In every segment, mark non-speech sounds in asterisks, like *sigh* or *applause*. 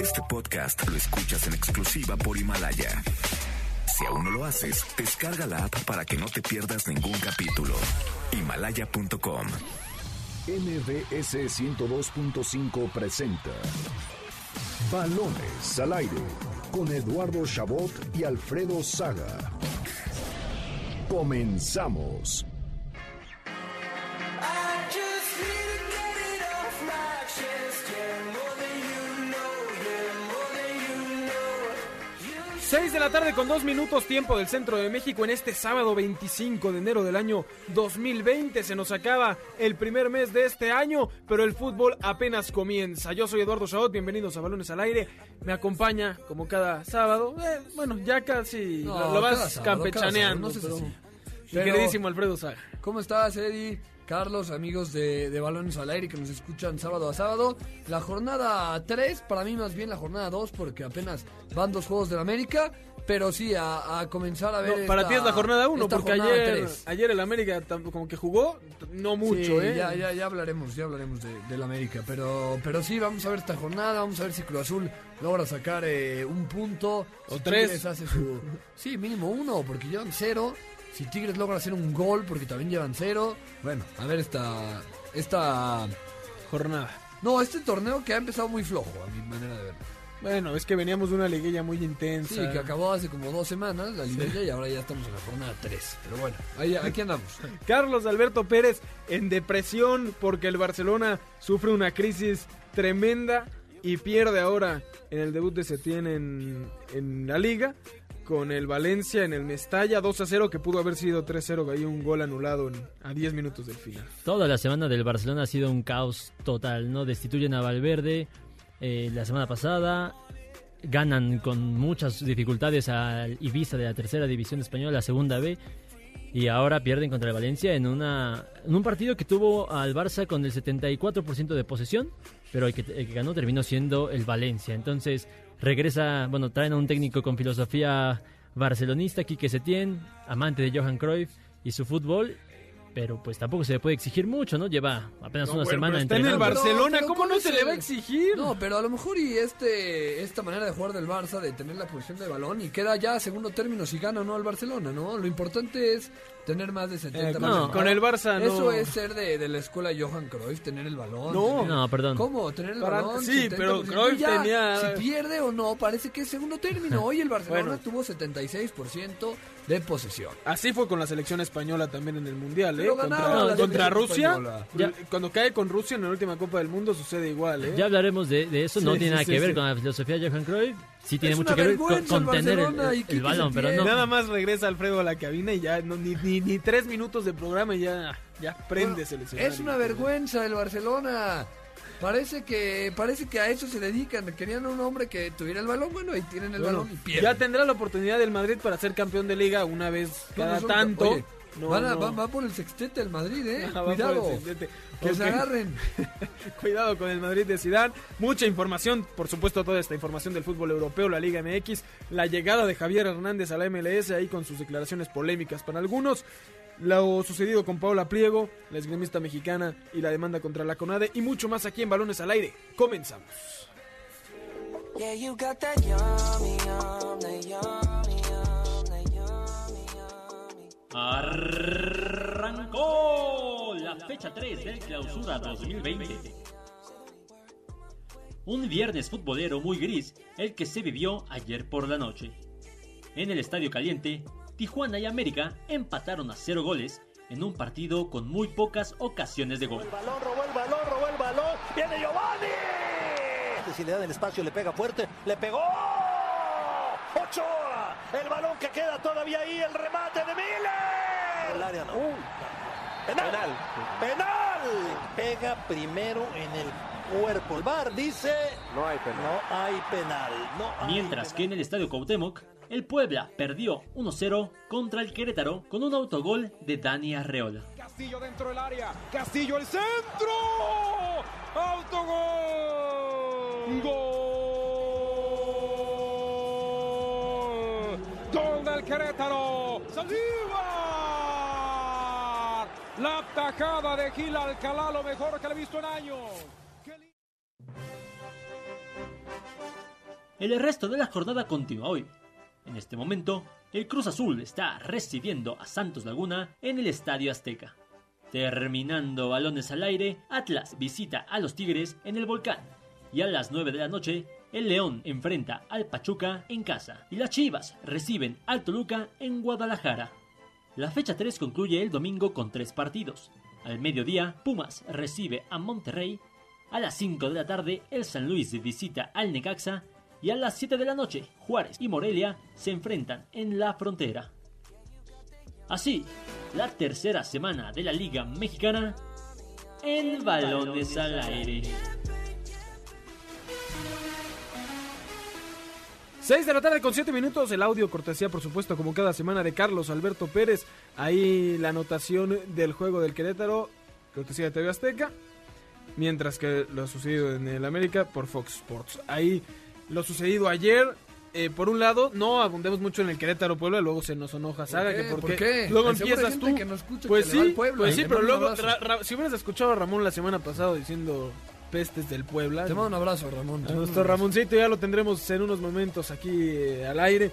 Este podcast lo escuchas en exclusiva por Himalaya. Si aún no lo haces, descarga la app para que no te pierdas ningún capítulo. Himalaya.com. MBS 102.5 presenta Balones al aire con Eduardo Chabot y Alfredo Saga. Comenzamos. Seis de la tarde con dos minutos tiempo del centro de México en este sábado 25 de enero del año 2020. Se nos acaba el primer mes de este año, pero el fútbol apenas comienza. Yo soy Eduardo Chabot, bienvenidos a Balones al Aire. Me acompaña como cada sábado. Eh, bueno, ya casi No, lo, vas sábado, campechaneando. sábado, no sé pero- si- pero- queridísimo Alfredo Saga. ¿Cómo estás, Eddie? Carlos, amigos de, de Balones al Aire que nos escuchan sábado a sábado. La jornada 3, para mí más bien la jornada 2, porque apenas van dos juegos del América. Pero sí, a, a comenzar a ver. No, para ti es la jornada 1, esta porque jornada ayer, tres. ayer el América como que jugó, no mucho, Sí, ¿eh? Ya, ya, ya hablaremos, ya hablaremos de, del América. Pero, pero sí, vamos a ver esta jornada, vamos a ver si Cruz Azul logra sacar eh, un punto. O si tres. Tigres hace su. Sí, mínimo uno, porque llevan cero. Si Tigres logra hacer un gol, porque también llevan cero. Bueno, a ver esta. Esta. Jornada. No, este torneo que ha empezado muy flojo, a mi manera de verlo. Bueno, es que veníamos de una liguilla muy intensa. Sí, que acabó hace como dos semanas la liguilla y ahora ya estamos en la jornada 3. Pero bueno, ahí, *laughs* aquí andamos. Carlos Alberto Pérez en depresión porque el Barcelona sufre una crisis tremenda y pierde ahora en el debut de Setién en, en la liga con el Valencia en el Mestalla 2 a 0 que pudo haber sido 3 0 ahí un gol anulado en- a 10 minutos del final. Toda la semana del Barcelona ha sido un caos total, ¿no? Destituyen a Valverde eh, la semana pasada, ganan con muchas dificultades al Ibiza de la tercera división española, la segunda B, y ahora pierden contra el Valencia en, una, en un partido que tuvo al Barça con el 74% de posesión, pero el que, el que ganó terminó siendo el Valencia. Entonces regresa, bueno, traen a un técnico con filosofía barcelonista, Quique Setién, amante de Johan Cruyff y su fútbol, pero pues tampoco se le puede exigir mucho, ¿no? Lleva apenas No, una bueno, semana está en el. Barcelona, ¿cómo ¿cuál no se le va a exigir? No, pero a lo mejor y este esta manera de jugar del Barça, de tener la posición de balón y queda ya a segundo término si gana o no al Barcelona, ¿no? Lo importante es tener más de 70 Eh, con- minutos. con el Barça no. Eso es ser de, de la escuela Johan Cruyff, tener el balón. No. tener- No, perdón. ¿Cómo? Tener el Para- balón. sí, 70%. pero Cruyff Ya, tenía- Si pierde o no, parece que es segundo término. Hoy el Barcelona Bueno. tuvo 76% de posesión. Así fue con la selección española también en el Mundial, ¿eh? Pero Contra, Rusia. Ya. Cuando cae con Rusia en la última Copa del Mundo sucede igual, ¿eh? Ya hablaremos de, de eso, no Sí, tiene sí, nada sí, que ver con la filosofía de Johan Cruyff. Sí tiene Es mucho que ver con, el tener el, Barcelona y el Quique balón, pero Setién. no. Nada más regresa Alfredo a la cabina y ya no, ni, ni, ni tres minutos de programa y ya, ya prendes el escenario. Es una vergüenza el Barcelona. Parece que parece que a eso se dedican. Querían un hombre que tuviera el balón. Bueno, ahí tienen el Bueno, balón y pierden. ya tendrá la oportunidad del Madrid para ser campeón de liga una vez cada tanto. oye, No, van a- no. Va, va por el sextete el Madrid, ¿eh? *laughs* Ah, Cuidado. Que se agarren. *laughs* Cuidado con el Madrid de Zidane. Mucha información, por supuesto, toda esta información del fútbol europeo, la Liga MX, la llegada de Javier Hernández a la MLS, ahí con sus declaraciones polémicas para algunos. Lo sucedido con Paula Pliego, la esgrimista mexicana y la demanda contra la CONADE y mucho más aquí en Balones al Aire. Comenzamos. Yeah, you got that yummy, yum, that yummy, yum, Arrancó la fecha 3 del Clausura 2020. Un viernes futbolero muy gris, el que se vivió ayer por la noche. En el Estadio Caliente, Tijuana y América empataron a cero goles en un partido con muy pocas ocasiones de gol. balón, robó el balón, robó el balón. Viene Giovanni. Si le dan el espacio, le pega fuerte. Le pegó. Ochoa. El balón que queda todavía ahí. El remate de Miller. El área no. penal. penal. Pega primero en el cuerpo. El bar dice. No hay penal. No hay penal. No hay Mientras que en el Estadio Cuauhtémoc, el Puebla perdió 1-0 contra el Querétaro con un autogol de Dani Arreola. Castillo dentro del área. Castillo el centro. Autogol. Gol. Gol del Querétaro. Saldívar. La tajada de Gil Alcalá, lo mejor que le he visto en años. El resto de la jornada continúa hoy. En este momento, el Cruz Azul está recibiendo a Santos Laguna en el Estadio Azteca. Terminando balones al aire, Atlas visita a los Tigres en el Volcán. Y a las 9 de la noche, el León enfrenta al Pachuca en casa. Y las Chivas reciben al Toluca en Guadalajara. La fecha 3 concluye el domingo con tres partidos. Al mediodía, Pumas recibe a Monterrey. A las 5 de la tarde, el San Luis visita al Necaxa. Y a las 7 de la noche, Juárez y Morelia se enfrentan en la frontera. Así, la tercera semana de la Liga Mexicana en balones al aire. 6 de la tarde con 7 minutos, el audio cortesía por supuesto como cada semana de Carlos Alberto Pérez, ahí la anotación del juego del Querétaro, cortesía de TV Azteca, mientras que lo sucedido en el América por Fox Sports. Ahí lo sucedido ayer, eh, por un lado, no abundemos mucho en el Querétaro Puebla, luego se nos enoja Saga, que por ¿Por qué, luego empiezas tú. que no escucha pues que va sí, Puebla. pues sí, pero luego, abrazo. Ra- Ra- si hubieras escuchado a Ramón la semana pasada diciendo pestes del Puebla. Te mando un abrazo, Ramón. A nuestro Ramoncito ya lo tendremos en unos momentos aquí eh, al aire.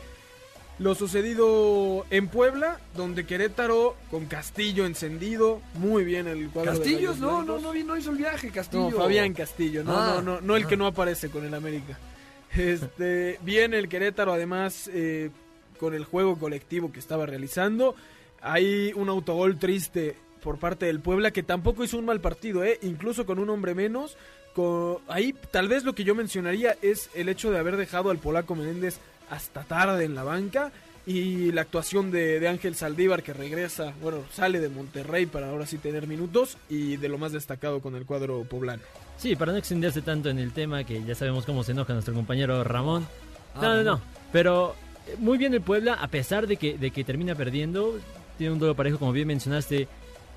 Lo sucedido en Puebla, donde Querétaro con Castillo encendido, muy bien el cuadro. de Castillos, Gallos no, no, no, no hizo el viaje, Castillo. No, Fabián Castillo, no, Ah, no, no, no el que ah. no aparece con el América. *laughs* Este, bien el Querétaro, además, eh, con el juego colectivo que estaba realizando. Hay un autogol triste por parte del Puebla, que tampoco hizo un mal partido, ¿eh? incluso con un hombre menos. Con... Ahí tal vez lo que yo mencionaría es el hecho de haber dejado al polaco Menéndez hasta tarde en la banca y la actuación de, de Ángel Saldívar que regresa, bueno, sale de Monterrey para ahora sí tener minutos y de lo más destacado con el cuadro poblano. Sí, para no extenderse tanto en el tema, que ya sabemos cómo se enoja nuestro compañero Ramón. Ah, No, no, no. Ramón. Pero eh, muy bien el Puebla, a pesar de que, de que termina perdiendo. Tiene un duelo parejo, como bien mencionaste.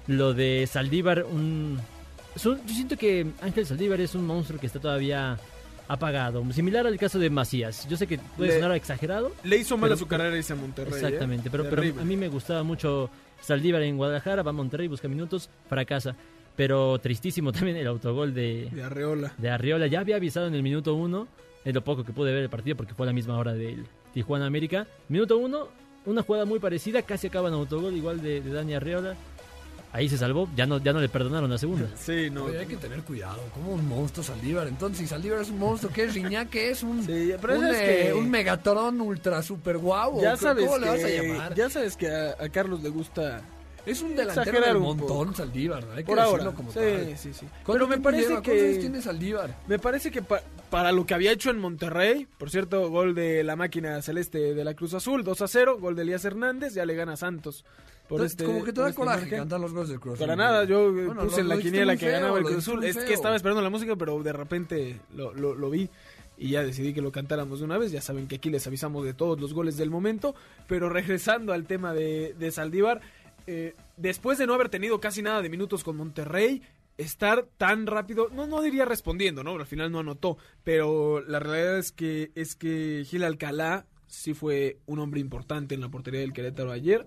Lo de Saldívar, un... Yo siento que Ángel Saldívar es un monstruo que está todavía apagado. Similar al caso de Macías. Yo sé que puede Le- sonar exagerado. Le hizo mal a su carrera a Monterrey. ¿eh? Exactamente, pero, pero Terrible. a mí me gustaba mucho Saldívar en Guadalajara, va a Monterrey, busca minutos, fracasa. Pero tristísimo *laughs* también el autogol de, De Arreola. de Arriola. Ya había avisado en el minuto uno, es lo poco que pude ver el partido porque fue a la misma hora del Tijuana América. Minuto uno, una jugada muy parecida, casi acaba en autogol igual de, de Dani Arriola. Ahí se salvó, ya no, ya no le perdonaron la segunda. *laughs* Sí, no. Oye, hay que tener cuidado. Como un monstruo Saldívar. Entonces, si Saldívar es un monstruo, ¿qué es? Riñaque es un, Sí, pero un, es eh, que- un Megatron ultra super guau. ya sabes ¿Cómo le vas a que, llamar? ya sabes que a, a Carlos le gusta Es un delantero del un montón, poco. Saldívar. ¿no? Hay que por ahora. decirlo como Sí, tal. sí, sí. ¿Cuánto Pero me parece que tiene Saldívar? me parece que pa- para lo que había hecho en Monterrey, por cierto, gol de la máquina celeste de la Cruz Azul, 2 a 0, gol de Elías Hernández, ya le gana a Santos. Por Entonces, este, como que te da este coraje margen. cantar los goles del Cruz Azul. Para nada, yo eh, Bueno, puse lo- en la quiniela que feo, ganaba el Cruz Azul. Es que estaba esperando la música, pero de repente lo, lo- lo vi y ya decidí que lo cantáramos de una vez. Ya saben que aquí les avisamos de todos los goles del momento. Pero regresando al tema de, de Saldívar, eh, después de no haber tenido casi nada de minutos con Monterrey, estar tan rápido, no, no diría respondiendo, ¿no? Al final no anotó, pero la realidad es que, es que Gil Alcalá sí fue un hombre importante en la portería del Querétaro ayer.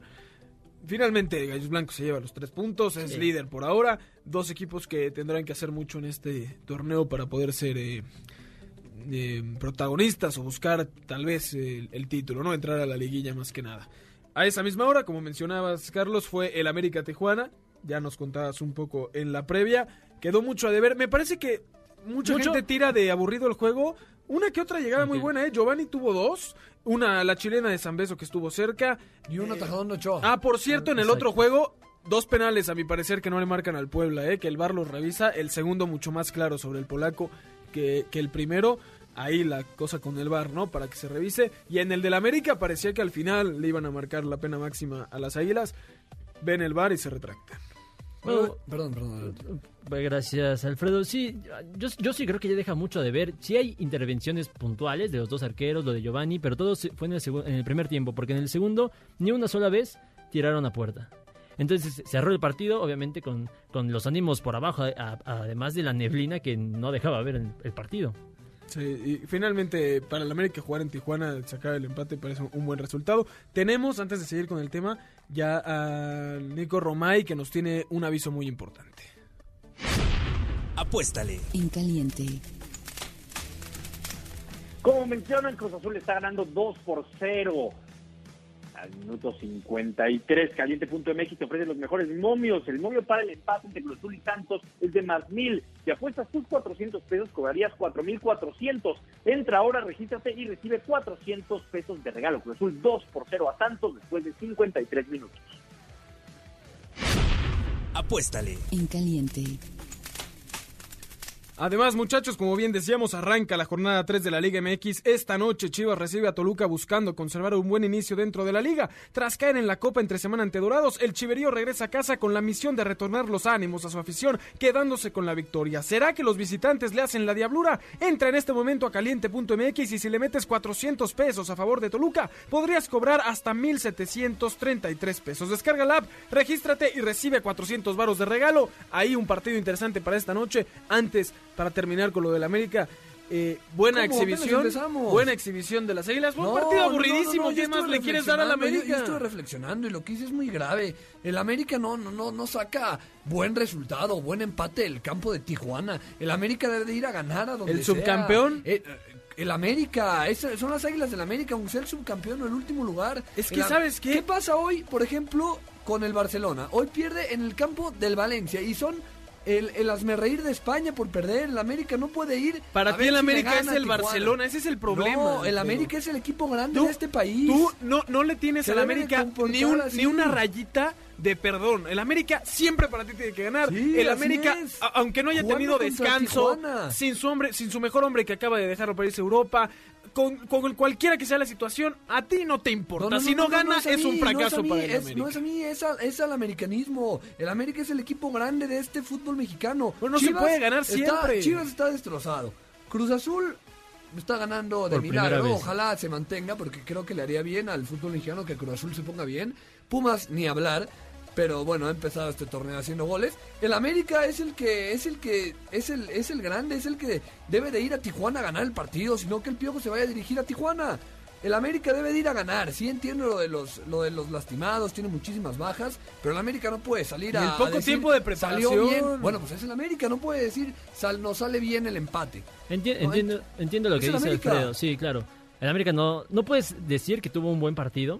Finalmente, Gallos Blancos se lleva los tres puntos, es Sí. líder por ahora. Dos equipos que tendrán que hacer mucho en este torneo para poder ser eh, eh, protagonistas o buscar tal vez el, el título, ¿no? Entrar a la liguilla más que nada. A esa misma hora, como mencionabas, Carlos, fue el América Tijuana. Ya nos contabas un poco en la previa. Quedó mucho a deber. Me parece que mucha Mucho. gente tira de aburrido el juego. Una que otra llegada muy buena, ¿eh? Giovanni tuvo dos. Una, la chilena de San Beso que estuvo cerca. Y un atajadón de Ochoa. Ah, por cierto, en el Exacto. otro juego, dos penales a mi parecer que no le marcan al Puebla, ¿eh? que el VAR los revisa. El segundo mucho más claro sobre el polaco que, que el primero. Ahí la cosa con el VAR, ¿no? Para que se revise. Y en el del América parecía que al final le iban a marcar la pena máxima a las Águilas. Ven el VAR y se retractan. Bueno, Perdón, perdón. Pues Gracias, Alfredo. Sí, yo, yo sí creo que ya deja mucho de ver. Sí hay intervenciones puntuales de los dos arqueros, lo de Giovanni, pero todo fue en el, en el primer tiempo, porque en el segundo ni una sola vez tiraron a puerta. Entonces se cerró el partido, obviamente con, con los ánimos por abajo, a- a- además de la neblina que no dejaba ver el, el partido. Sí, y finalmente para el América jugar en Tijuana, sacar el empate parece un buen resultado. Tenemos, antes de seguir con el tema, ya a Nico Romay que nos tiene un aviso muy importante. Apuéstale. En caliente. Como mencionan, Cruz Azul está ganando 2 por 0. Al minuto 53, caliente.mx te ofrece los mejores momios. El momio para el empate entre Cruz Azul y Santos es de más mil. Si apuestas tus 400 pesos, cobrarías 4,400. Entra ahora, regístrate y recibe 400 pesos de regalo. Cruz Azul 2 por 0 a Santos después de 53 minutos. Apuéstale. En caliente. Además, muchachos, como bien decíamos, arranca la jornada 3 de la Liga MX. Esta noche Chivas recibe a Toluca buscando conservar un buen inicio dentro de la liga. Tras caer en la Copa entre semana ante Dorados, el Chiverío regresa a casa con la misión de retornar los ánimos a su afición, quedándose con la victoria. ¿Será que los visitantes le hacen la diablura? Entra en este momento a caliente.mx y si le metes 400 pesos a favor de Toluca, podrías cobrar hasta 1,733 pesos. Descarga la app, regístrate y recibe 400 varos de regalo. Ahí un partido interesante para esta noche. Antes para terminar con lo del América. Eh, buena exhibición, buena exhibición de las Águilas. Fue un partido no, aburridísimo. no, ¿Qué más le quieres dar a la reflexionando, yo- América? Yo, estuve reflexionando y lo que hice es muy grave. El América no, no, no, no saca buen resultado, buen empate del campo de Tijuana. El América debe de ir a ganar a donde ¿El sea. subcampeón? Eh, eh, el América, es- son las Águilas del América, aunque sea el subcampeón o el último lugar. Es que, El ¿sabes qué? ¿Qué pasa hoy, por ejemplo, con el Barcelona? Hoy pierde en el campo del Valencia y son el, el reír de España por perder. El América no puede ir. Para ti el si América es el. Barcelona, ese es el problema. No, el. América es el equipo grande de este país. Tú no, no le tienes al América ni, un- ni una rayita de perdón. El América siempre para ti tiene que ganar. Sí, el América, aunque no haya Jugando tenido descanso, sin su hombre, sin su mejor hombre que acaba de dejarlo para irse a Europa, con, con el- cualquiera que sea la situación, a ti no te importa. si no, gana, es, un mí, fracaso no es a mí, para el es- América. No es a mí, es, a- es al americanismo. El América es el equipo grande de este fútbol mexicano. Bueno, no se puede ganar está- siempre. Chivas está destrozado. Cruz Azul está ganando de Por milagro. Ojalá se mantenga porque creo que le haría bien al fútbol mexicano que Cruz Azul se ponga bien. Pumas ni hablar. Pero bueno, ha empezado este torneo haciendo goles. El América es el que es el que es el es el grande, es el que debe de ir a Tijuana a ganar el partido, sino que el Piojo se vaya a dirigir a Tijuana. El América debe de ir a ganar. Sí entiendo lo de los lo de los lastimados, tiene muchísimas bajas, pero el América no puede salir Y a el poco a decir, tiempo de Salió preparación". bien. Bueno, pues es el América, no puede decir sal, no sale bien el empate. Enti- No, entiendo, entiendo lo que dice. Alfredo. Sí, claro. El América no, no puedes decir que tuvo un buen partido,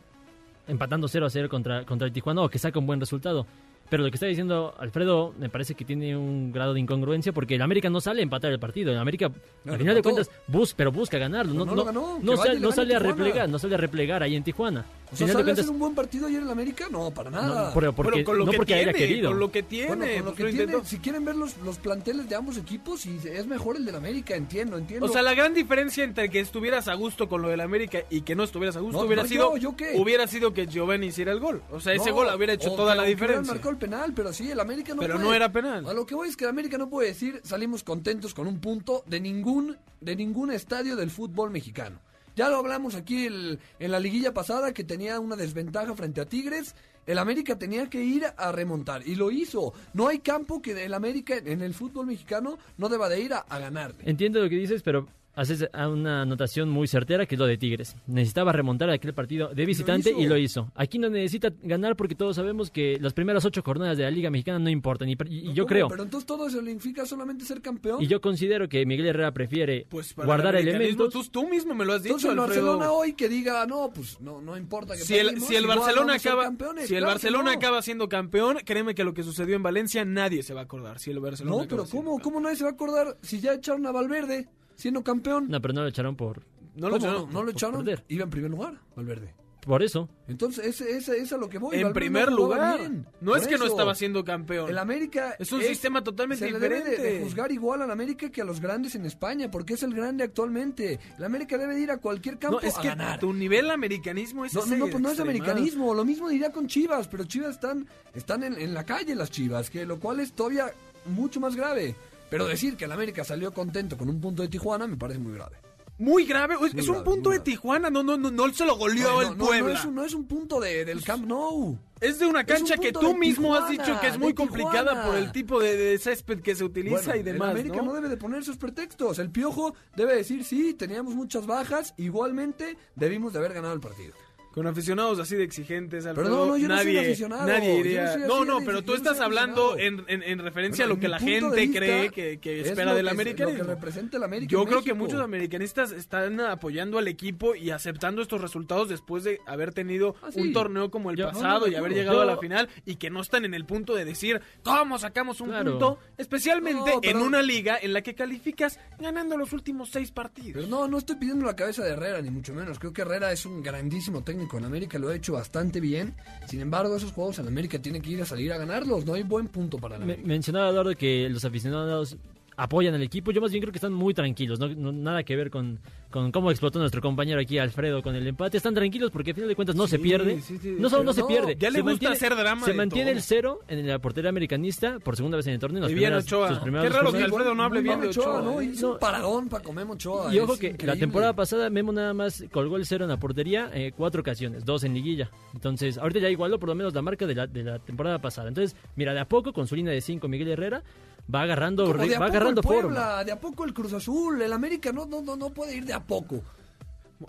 empatando 0 a 0 contra, contra el Tijuana o que saca un buen resultado. Pero lo que está diciendo Alfredo me parece que tiene un grado de incongruencia porque el América no sale a empatar el partido. El América, No, al final de cuentas, bus, pero busca ganarlo. No, no no no sale a replegar, no sale a replegar ahí en Tijuana. O sea, Final de ¿sale a cuentas, hacer un buen partido ayer en el América? No, para nada. no, pero porque, Pero con lo no que porque tiene, haya querido. con lo que tiene, Bueno, con lo pues que lo tiene, intentó. si quieren ver los, los planteles de ambos equipos, y es mejor el del América, entiendo, entiendo. O sea, la gran diferencia entre que estuvieras a gusto con lo del América y que no estuvieras a gusto No, hubiera no, sido yo, ¿yo qué? hubiera sido que Giovanni hiciera el gol. O sea, ese No, gol hubiera hecho o toda que- la que diferencia. marcado el penal, pero sí, el América no Pero puede. no era penal. A lo que voy es que el América no puede decir salimos contentos con un punto de ningún, de ningún estadio del fútbol mexicano. Ya lo hablamos aquí el- en la liguilla pasada que tenía una desventaja frente a Tigres. El América tenía que ir a remontar y lo hizo. No hay campo que el América en el fútbol mexicano no deba de ir a, a ganar. Entiendo lo que dices, pero haces a una anotación muy certera que es lo de Tigres. Necesitaba remontar aquel partido de visitante y lo hizo. Aquí no necesita ganar porque todos sabemos que las primeras ocho jornadas de la Liga Mexicana no importan. Y, y No, yo ¿cómo? creo, Pero entonces todo eso significa solamente ser campeón. y yo considero que Miguel Herrera prefiere Pues para guardar el elementos. Tú, tú mismo me lo has dicho, Entonces el. Barcelona hoy que diga, no, pues no, no importa que si el, si el Barcelona acaba campeones. si el Claro Barcelona no. acaba siendo campeón, créeme que lo que sucedió en Valencia nadie se va a acordar. Si el Barcelona No, pero ¿cómo. ¿cómo nadie se va a acordar si ya echaron a Valverde siendo campeón? No, pero no lo echaron por, No lo ¿Cómo echaron. no, no lo echaron? perder. Iba en primer lugar, Valverde. por eso. Entonces, ese, ese, ese es a lo que voy. En Valverde primer no lugar. bien. No es Por que no eso, estaba siendo campeón. El América Es un sistema totalmente se le debe de- diferente. de juzgar igual al América que a los grandes en España, porque es el grande actualmente. El América debe de ir a cualquier campo no, es a que ganar. tu nivel americanismo es No, ese no, no, pues no es americanismo. Lo mismo diría con Chivas, pero Chivas están, están en, en la calle las Chivas, que lo cual es todavía mucho más grave. Pero decir que el América salió contento con un punto de Tijuana me parece muy grave. Muy grave, es, Muy es un punto de grave. Tijuana, no, no, no, no se lo goleó No, el no, no, Puebla. No es un, no es un punto de, del Camp Nou. Es de una un cancha que tú mismo has dicho que es muy complicada Tijuana. por el tipo de, de césped que se utiliza Bueno, y demás, el América ¿no? ¿no? debe de poner sus pretextos. El Piojo debe decir, sí, teníamos muchas bajas, igualmente debimos de haber ganado el partido. Con aficionados así de exigentes, Pero Alfredo, no, no, yo no soy nadie, aficionado, nadie yo no soy No, pero tú estás hablando en, en- en referencia Bueno, a lo que la gente cree que, que es espera del que- americanismo. Lo que representa el América Yo creo que muchos americanistas están apoyando al equipo y aceptando estos resultados después de haber tenido Ah, sí. un torneo como el Yo- pasado no, no, y haber llegado Yo- a la final y que no están en el punto de decir cómo sacamos un Claro. punto, especialmente No, pero- en una liga en la que calificas ganando los últimos seis partidos. Pero no, no estoy pidiendo la cabeza de Herrera, ni mucho menos. Creo que Herrera es un grandísimo técnico en América, lo ha hecho bastante bien. Sin embargo, esos juegos en América tienen que ir a salir a ganarlos. No hay buen punto para la Me- América. mencionaba Eduardo que los aficionados apoyan al equipo. Yo más bien creo que están muy tranquilos, no, no- nada que ver con, con cómo explotó nuestro compañero aquí Alfredo con el empate. Están tranquilos porque al final de cuentas no se pierde. sí, sí, no solo no se pierde. ya le se gusta mantiene, hacer drama Se mantiene todo. el cero en la portería americanista por segunda vez en el torneo. Y bien Ochoa. sus Qué raro que. Alfredo no hable bien de Ochoa. ¿no? ¿eh? Hizo No. un paradón para comer Ochoa. Y ojo es que la temporada pasada Memo nada más colgó el cero en la portería eh, cuatro ocasiones, dos en liguilla. Entonces, ahorita ya igualó por lo menos la marca de la, de la temporada pasada. Entonces, mira, de a poco con su línea de cinco Miguel Herrera va agarrando, Como de a va poco agarrando el forma. Puebla, de a poco el Cruz Azul, el América no, no, no, no puede ir de a poco.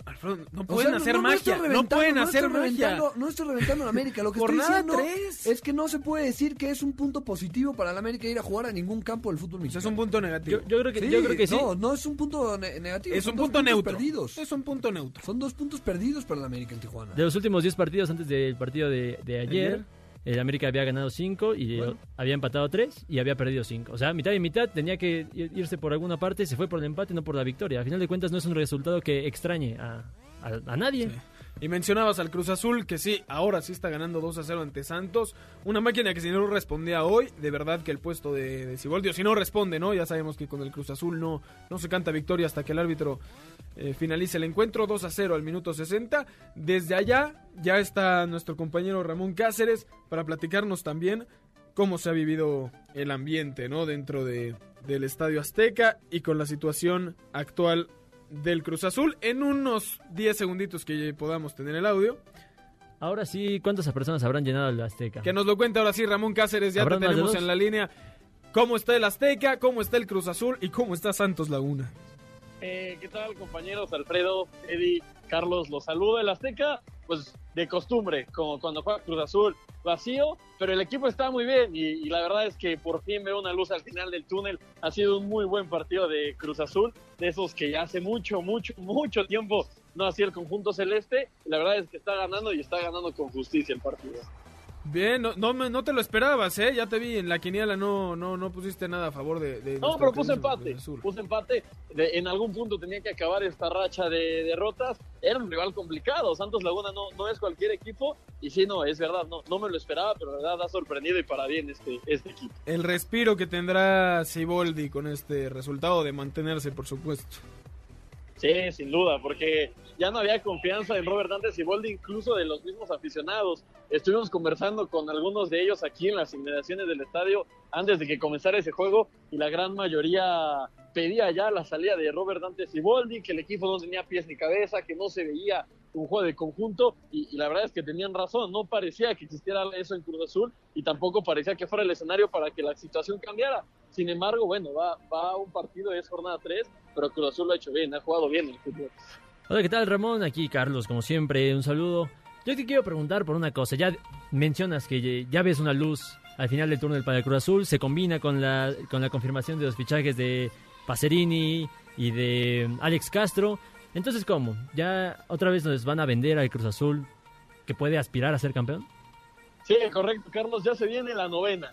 Alfredo, no O pueden sea, hacer no- no estoy magia, no reventando, pueden no hacer estoy magia. No estoy reventando a la América. Lo que estoy diciendo tres. es que no se puede decir que es un punto positivo para la América ir a jugar a ningún campo del fútbol O sea, mexicano. es un punto negativo. Yo, yo creo que, Sí, yo creo que sí. No, no es un punto ne- negativo. es un punto neutro. perdidos. Es un punto neutro. Son dos puntos perdidos para la América en Tijuana. De los últimos 10 partidos antes del partido de, de ayer, Ayer. El América había ganado 5 y Bueno. había empatado 3 y había perdido 5. O sea, mitad y mitad tenía que ir- irse por alguna parte, se fue por el empate, no por la victoria. A final de cuentas no es un resultado que extrañe a, a- a nadie. Sí. Y mencionabas al Cruz Azul, que sí, ahora sí está ganando 2 a 0 ante Santos. Una máquina que si no respondía hoy, de verdad que el puesto de, de Siboldi, o si no responde, ¿no? Ya sabemos que con el Cruz Azul no, no se canta victoria hasta que el árbitro eh, finalice el encuentro. 2 a 0 al minuto 60. Desde allá ya está nuestro compañero Ramón Cáceres para platicarnos también cómo se ha vivido el ambiente, ¿no? Dentro de, del Estadio Azteca y con la situación actual del Cruz Azul. En unos 10 segunditos que podamos tener el audio. Ahora sí, ¿cuántas personas habrán llenado el Azteca? Que nos lo cuente ahora sí Ramón Cáceres, ya te ¿Habrán más de tenemos en la línea. ¿Cómo está el Azteca? ¿Cómo está el Cruz Azul? ¿Y cómo está Santos Laguna? Eh, ¿Qué tal, compañeros? Alfredo, Eddie, Carlos, los saludo. El Azteca, pues de costumbre, como cuando juega Cruz Azul, vacío, pero el equipo está muy bien y, y la verdad es que por fin veo una luz al final del túnel. Ha sido un muy buen partido de Cruz Azul, de esos que ya hace mucho, mucho, mucho tiempo no hacía el conjunto celeste. La verdad es que está ganando y está ganando con justicia el partido. Bien, no, no, me- no te lo esperabas, ¿eh? Ya te vi en la quiniela, no, no, no pusiste nada a favor de... de No, pero puse empate. Puse empate. De- en algún punto tenía que acabar esta racha de derrotas. Era un rival complicado. Santos Laguna no, no es cualquier equipo. Y sí, no, es verdad. No, no me lo esperaba, pero la verdad ha sorprendido y para bien este, este equipo. El respiro que tendrá Siboldi con este resultado de mantenerse, por supuesto. Sí, sin duda, porque ya no había confianza en Robert Dantes y Boldi, incluso de los mismos aficionados. Estuvimos conversando con algunos de ellos aquí en las inmediaciones del estadio antes de que comenzara ese juego y la gran mayoría pedía ya la salida de Robert Dantes y Boldi, que el equipo no tenía pies ni cabeza, que no se veía un juego de conjunto y, la verdad es que tenían razón, no parecía que existiera eso en Cruz Azul y tampoco parecía que fuera el escenario para que la situación cambiara. Sin embargo, bueno, va, va un partido, es jornada 3, pero Cruz Azul lo ha hecho bien, ha jugado bien el fútbol. Hola, ¿qué tal Ramón? Aquí Carlos, como siempre, un saludo. Yo te quiero preguntar por una cosa. Ya mencionas que ya ves una luz al final del túnel para el Cruz Azul. Se combina con la, con la confirmación de los fichajes de Pacerini y de Alex Castro. Entonces, ¿cómo? ¿Ya otra vez nos van a vender al Cruz Azul que puede aspirar a ser campeón? Sí, correcto, Carlos, ya se viene la novena.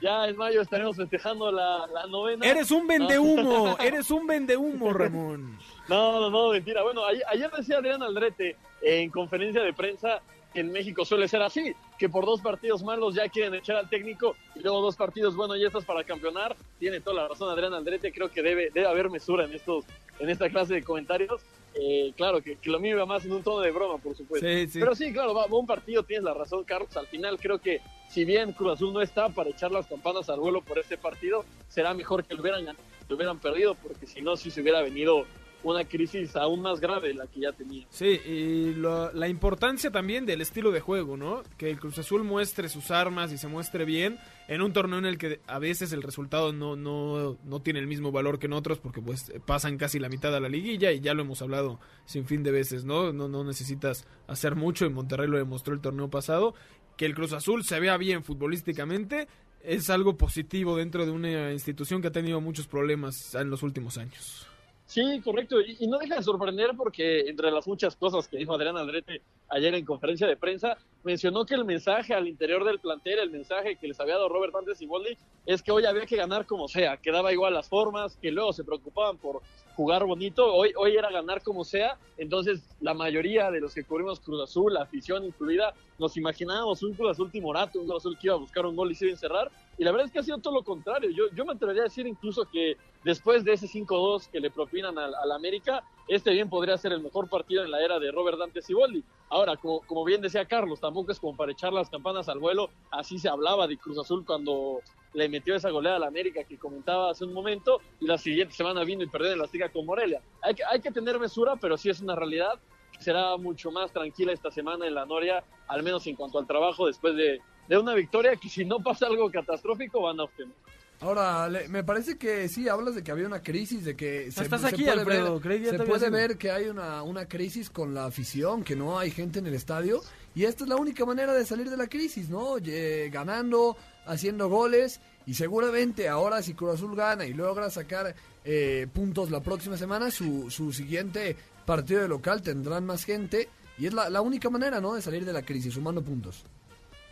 Ya en mayo estaremos festejando la, la novena. Eres un vendehumo, No. *laughs* eres un vendehumo, Ramón. No, no, no, mentira. Bueno, ayer, ayer decía Adrián Aldrete en conferencia de prensa que en México suele ser así, que por dos partidos malos ya quieren echar al técnico y luego dos partidos buenos ya estás para campeonar. Tiene toda la razón Adrián Aldrete, creo que debe, debe haber mesura en estos en esta clase de comentarios. Eh, claro, que, que lo mío iba más en un tono de broma, por supuesto. Sí, sí. Pero sí, claro, va, va un partido, tienes la razón, Carlos. Al final creo que si bien Cruz Azul no está para echar las campanas al vuelo por este partido, será mejor que lo hubieran, lo hubieran perdido, porque si no, sí se hubiera venido una crisis aún más grave la que ya tenía. Sí, y la importancia también del estilo de juego, ¿no? Que el Cruz Azul muestre sus armas y se muestre bien en un torneo en el que a veces el resultado no, no, no tiene el mismo valor que en otros porque pues pasan casi la mitad a la liguilla y ya lo hemos hablado sin fin de veces, ¿no? No, no necesitas hacer mucho y Monterrey lo demostró el torneo pasado. Que el Cruz Azul se vea bien futbolísticamente es algo positivo dentro de una institución que ha tenido muchos problemas en los últimos años. Sí, correcto. Y, no deja de sorprender porque entre las muchas cosas que dijo Adrián Aldrete ayer en conferencia de prensa, mencionó que el mensaje al interior del plantel, el mensaje que les había dado Robert Antes y Boldi, es que hoy había que ganar como sea, que daba igual las formas, que luego se preocupaban por jugar bonito, hoy, hoy era ganar como sea, entonces la mayoría de los que cubrimos Cruz Azul, la afición incluida, nos imaginábamos un Cruz Azul timorato, un Cruz Azul que iba a buscar un gol y se iba a encerrar, y la verdad es que ha sido todo lo contrario, yo, yo me atrevería a decir incluso que después de ese 5-2 que le propinan al, al América, este bien podría ser el mejor partido en la era de Robert Dante Siboldi. Ahora, como, como bien decía Carlos, tampoco es como para echar las campanas al vuelo, así se hablaba de Cruz Azul cuando le metió esa goleada al América que comentaba hace un momento y la siguiente semana vino y perdió en la liga con Morelia. Hay que, hay que tener mesura, pero sí es una realidad. Será mucho más tranquila esta semana en la Noria, al menos en cuanto al trabajo, después de, de una victoria que si no pasa algo catastrófico van a obtener. Ahora, le- me parece que sí, hablas de que había una crisis, de que se, estás se aquí, puede Alfredo, ver, se puede ver que hay una, una crisis con la afición, que no hay gente en el estadio, y esta es la única manera de salir de la crisis, ¿no? Ganando, haciendo goles, y seguramente ahora si Cruz Azul gana y logra sacar eh, puntos la próxima semana, su, su siguiente partido de local tendrán más gente, y es la, la única manera, ¿no? De salir de la crisis, sumando puntos.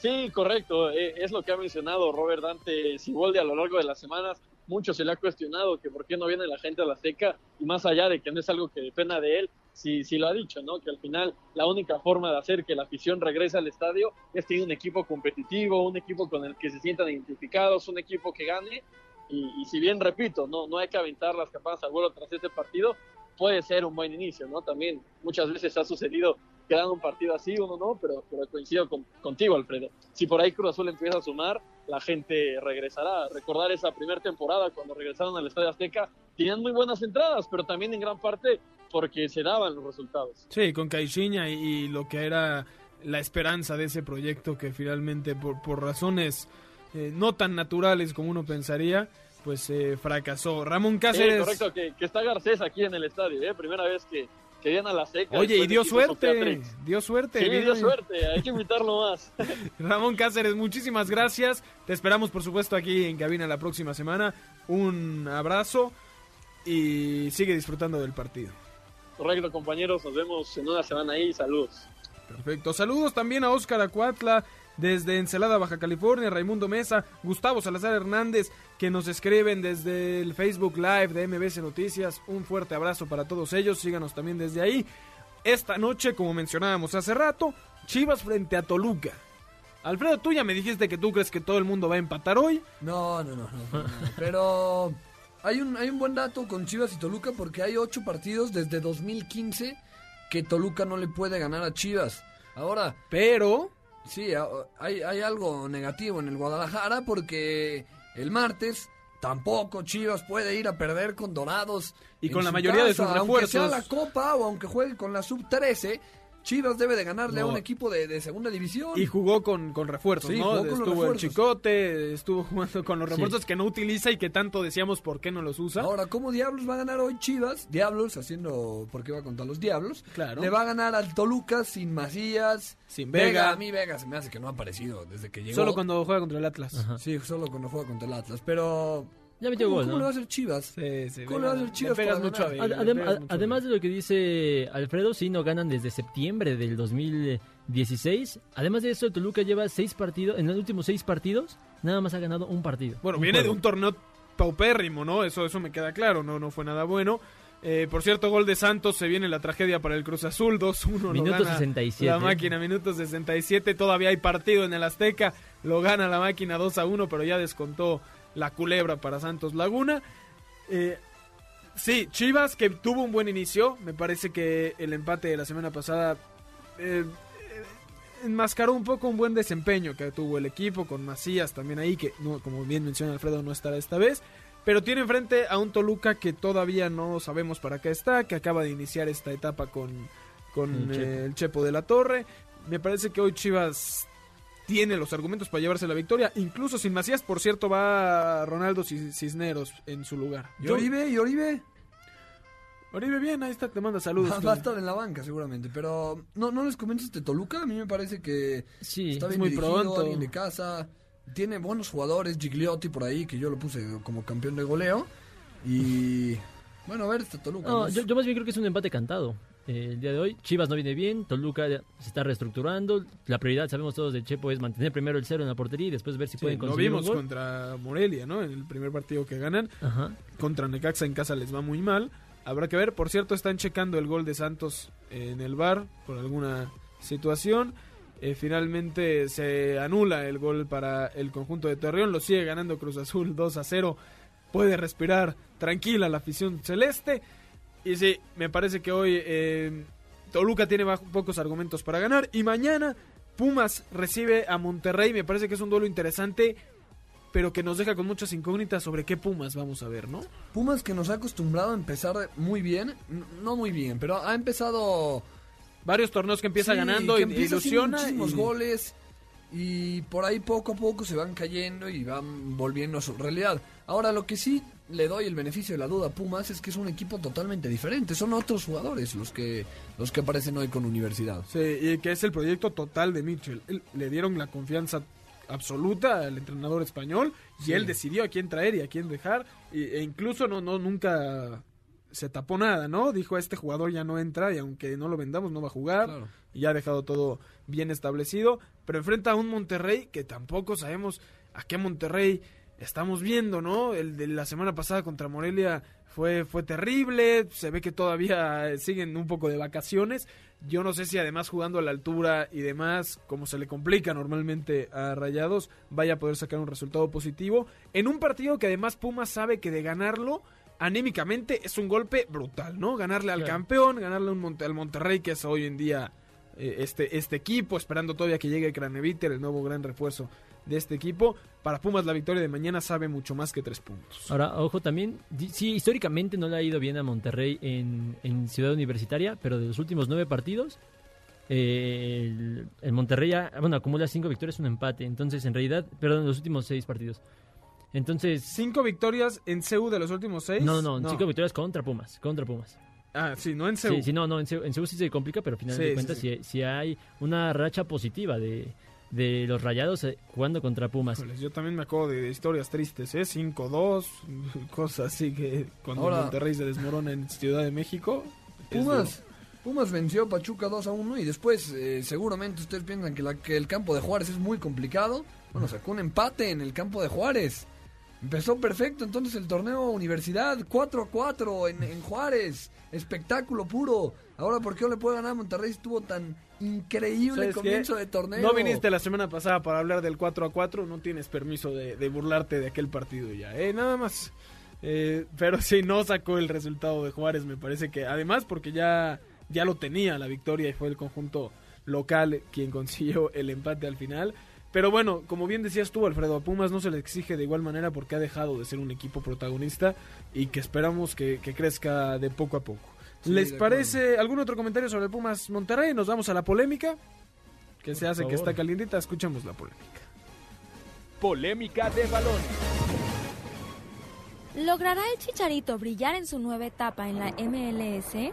Sí, correcto. eh, Es lo que ha mencionado Robert Dante Siboldi a lo largo de las semanas. Mucho se le ha cuestionado que por qué no viene la gente a la seca y más allá de que no es algo que dependa de él, sí, sí lo ha dicho, ¿no? Que al final la única forma de hacer que la afición regrese al estadio es tener un equipo competitivo, un equipo con el que se sientan identificados, un equipo que gane. Y, y si bien repito, no, no hay que aventar las campanas al vuelo tras este partido, puede ser un buen inicio, ¿no? También muchas veces ha sucedido que dan un partido así, uno no, pero, pero coincido con- contigo, Alfredo. Si por ahí Cruz Azul empieza a sumar, la gente regresará. Recordar esa primera temporada cuando regresaron al Estadio Azteca, tenían muy buenas entradas, pero también en gran parte porque se daban los resultados. Sí, con Caixinha y, y lo que era la esperanza de ese proyecto que finalmente por, por razones eh, no tan naturales como uno pensaría, pues eh, fracasó. Ramón Sí, Cáceres... correcto, que, que está Garcés aquí en el estadio, ¿eh? primera vez que, que viene a la seca. Oye, y dio suerte, dio suerte. Sí, dio suerte, hay que invitarlo más. *laughs* Ramón Cáceres, muchísimas gracias. Te esperamos, por supuesto, aquí en cabina la próxima semana. Un abrazo y sigue disfrutando del partido. Correcto, compañeros, nos vemos en una semana ahí, saludos. Perfecto. Saludos también a Óscar Acuatla desde Encelada, Baja California, Raimundo Mesa, Gustavo Salazar Hernández, que nos escriben desde el Facebook Live de MBC Noticias. Un fuerte abrazo para todos ellos. Síganos también desde ahí. Esta noche, como mencionábamos hace rato, Chivas frente a Toluca. Alfredo, tú ya me dijiste que tú crees que todo el mundo va a empatar hoy. No, no, no, no, no, no. Pero hay un, hay un buen dato con Chivas y Toluca porque hay ocho partidos desde 2015 que Toluca no le puede ganar a Chivas. Ahora, pero sí, hay, hay algo negativo en el Guadalajara porque el martes tampoco Chivas puede ir a perder con Dorados. Y con la mayoría de sus Aunque sea refuerzos. la Copa o aunque juegue con la Sub 13, Chivas debe de ganarle a un equipo de, de segunda división. Y jugó con, con refuerzos, Sí, ¿no? jugó con los estuvo el refuerzos. Chicote, estuvo jugando con los Sí. refuerzos que no utiliza y que tanto decíamos por qué no los usa. Ahora, ¿cómo Diablos va a ganar hoy Chivas? Diablos haciendo porque va contra los Diablos. Claro. Le va a ganar al Toluca sin Macías. Sin Vega. A mí Vega se me hace que no ha aparecido desde que llegó. Solo cuando juega contra el Atlas. Sí, solo cuando juega contra el Atlas. Pero. Ya metió ¿Cómo, gol, cómo ¿no? le va a hacer Chivas? Sí, sí, ¿Cómo le va a hacer Chivas? pegas mucho adem- pegas mucho además de lo que dice Alfredo, sí, no ganan desde septiembre del 2016. Además de eso, el Toluca lleva seis partidos, en los últimos seis partidos, nada más ha ganado un partido. Bueno, viene de un torneo paupérrimo, ¿no? Eso, eso me queda claro, no, no fue nada bueno. Eh, por cierto, gol de Santos, se viene la tragedia para el Cruz Azul, 2-1. lo Minuto gana 67. La máquina, minuto 67, todavía hay partido en el Azteca, lo gana la máquina 2-1, pero ya descontó la culebra para Santos Laguna. Eh, sí, Chivas, que tuvo un buen inicio, me parece que el empate de la semana pasada eh, eh, enmascaró un poco un buen desempeño que tuvo el equipo, con Macías también ahí, que no, como bien menciona Alfredo no estará esta vez. pero tiene enfrente a un Toluca que todavía no sabemos para qué está, que acaba de iniciar esta etapa con, con El Chepo. el Chepo de la Torre. Me parece que hoy Chivas tiene los argumentos para llevarse la victoria. Incluso sin Macías, por cierto, va Ronaldo Cis- Cisneros en su lugar. ¿Y Oribe? ¿Y Oribe? Oribe, bien, ahí está, te manda saludos. Va, va a estar en la banca seguramente, pero ¿no, no les comentas este Toluca? A mí me parece que Sí, está es bien muy dirigido, pronto. alguien de casa, tiene buenos jugadores, Gigliotti por ahí, que yo lo puse como campeón de goleo, y bueno, a ver este Toluca. No, ¿no? yo, yo más bien creo que es un empate cantado. El día de hoy, Chivas no viene bien, Toluca se está reestructurando. La prioridad, sabemos todos, de Chepo es mantener primero el cero en la portería y después ver si Sí, pueden lo conseguir un vimos gol. contra Morelia, ¿no? En el primer partido que ganan. Ajá. Contra Necaxa en casa les va muy mal. Habrá que ver. Por cierto, están checando el gol de Santos en el bar por alguna situación. Eh, finalmente se anula el gol para el conjunto de Torreón. Lo sigue ganando Cruz Azul 2 a 0. Puede respirar tranquila la afición celeste. Y sí, me parece que hoy eh, Toluca tiene bajo- pocos argumentos para ganar. Y mañana Pumas recibe a Monterrey. Me parece que es un duelo interesante, pero que nos deja con muchas incógnitas sobre qué Pumas vamos a ver, ¿no? Pumas que nos ha acostumbrado a empezar muy bien, no muy bien, pero ha empezado Varios torneos que empieza Sí, ganando que y empieza ilusiona. muchísimos y- goles y por ahí poco a poco se van cayendo y van volviendo a su realidad. Ahora lo que sí le doy el beneficio de la duda a Pumas es que es un equipo totalmente diferente, son otros jugadores los que los que aparecen hoy con Universidad. Sí, y que es el proyecto total de Mitchell. Le dieron la confianza absoluta al entrenador español y Sí. él decidió a quién traer y a quién dejar e incluso no no nunca se tapó nada, ¿no? Dijo este jugador ya no entra y aunque no lo vendamos no va a jugar Claro. y ya ha dejado todo bien establecido, pero enfrenta a un Monterrey que tampoco sabemos a qué Monterrey estamos viendo, ¿no? El de la semana pasada contra Morelia fue, fue terrible, se ve que todavía siguen un poco de vacaciones. Yo no sé si además jugando a la altura y demás, como se le complica normalmente a Rayados, vaya a poder sacar un resultado positivo. En un partido que además Pumas sabe que de ganarlo, anímicamente es un golpe brutal, ¿no? Ganarle al Claro. campeón, ganarle un Monte- al Monterrey, que es hoy en día eh, este, este equipo, esperando todavía que llegue Craneviter, el nuevo gran refuerzo de este equipo. Para Pumas la victoria de mañana sabe mucho más que tres puntos. Ahora, ojo también, sí, históricamente no le ha ido bien a Monterrey en, en Ciudad Universitaria, pero de los últimos nueve partidos, eh, el, el Monterrey ya, bueno, acumula cinco victorias, un empate. Entonces, en realidad, perdón, los últimos seis partidos. Entonces, Cinco victorias en CEU de los últimos seis. no, no, no, cinco victorias contra Pumas, contra Pumas. Ah, sí, no en CEU. Sí, sí, no, no, en Seúl, en Seúl sí se complica, pero al final Sí, de cuentas sí. sí, sí hay una racha positiva de, de los rayados eh, jugando contra Pumas. Yo también me acuerdo de historias tristes, ¿eh? 5-2, *laughs* cosas así que cuando Ahora- Monterrey se desmorona en Ciudad de México. Pumas Pumas venció a Pachuca 2 a 1 y después eh, seguramente ustedes piensan que, la, que el campo de Juárez es muy complicado. Bueno, sacó un empate en el campo de Juárez. Empezó perfecto entonces el torneo Universidad 4 a 4 en, en Juárez. Espectáculo puro. Ahora, ¿por qué no le puede ganar a Monterrey? Estuvo tan increíble ¿Sabes el comienzo qué? de torneo. No viniste la semana pasada para hablar del 4 a 4, no tienes permiso de, de burlarte de aquel partido ya, ¿eh? Nada más. Eh, pero sí, no sacó el resultado de Juárez, me parece que además porque ya, ya lo tenía la victoria y fue el conjunto local quien consiguió el empate al final. Pero bueno, como bien decías tú, Alfredo, a Pumas no se le exige de igual manera porque ha dejado de ser un equipo protagonista y que esperamos que, que crezca de poco a poco. Sí, ¿Les parece algún otro comentario sobre el Pumas Monterrey? Nos vamos a la polémica que se hace que está calientita. Escuchemos la polémica. Polémica de balón. ¿Logrará el Chicharito brillar en su nueva etapa en la MLS?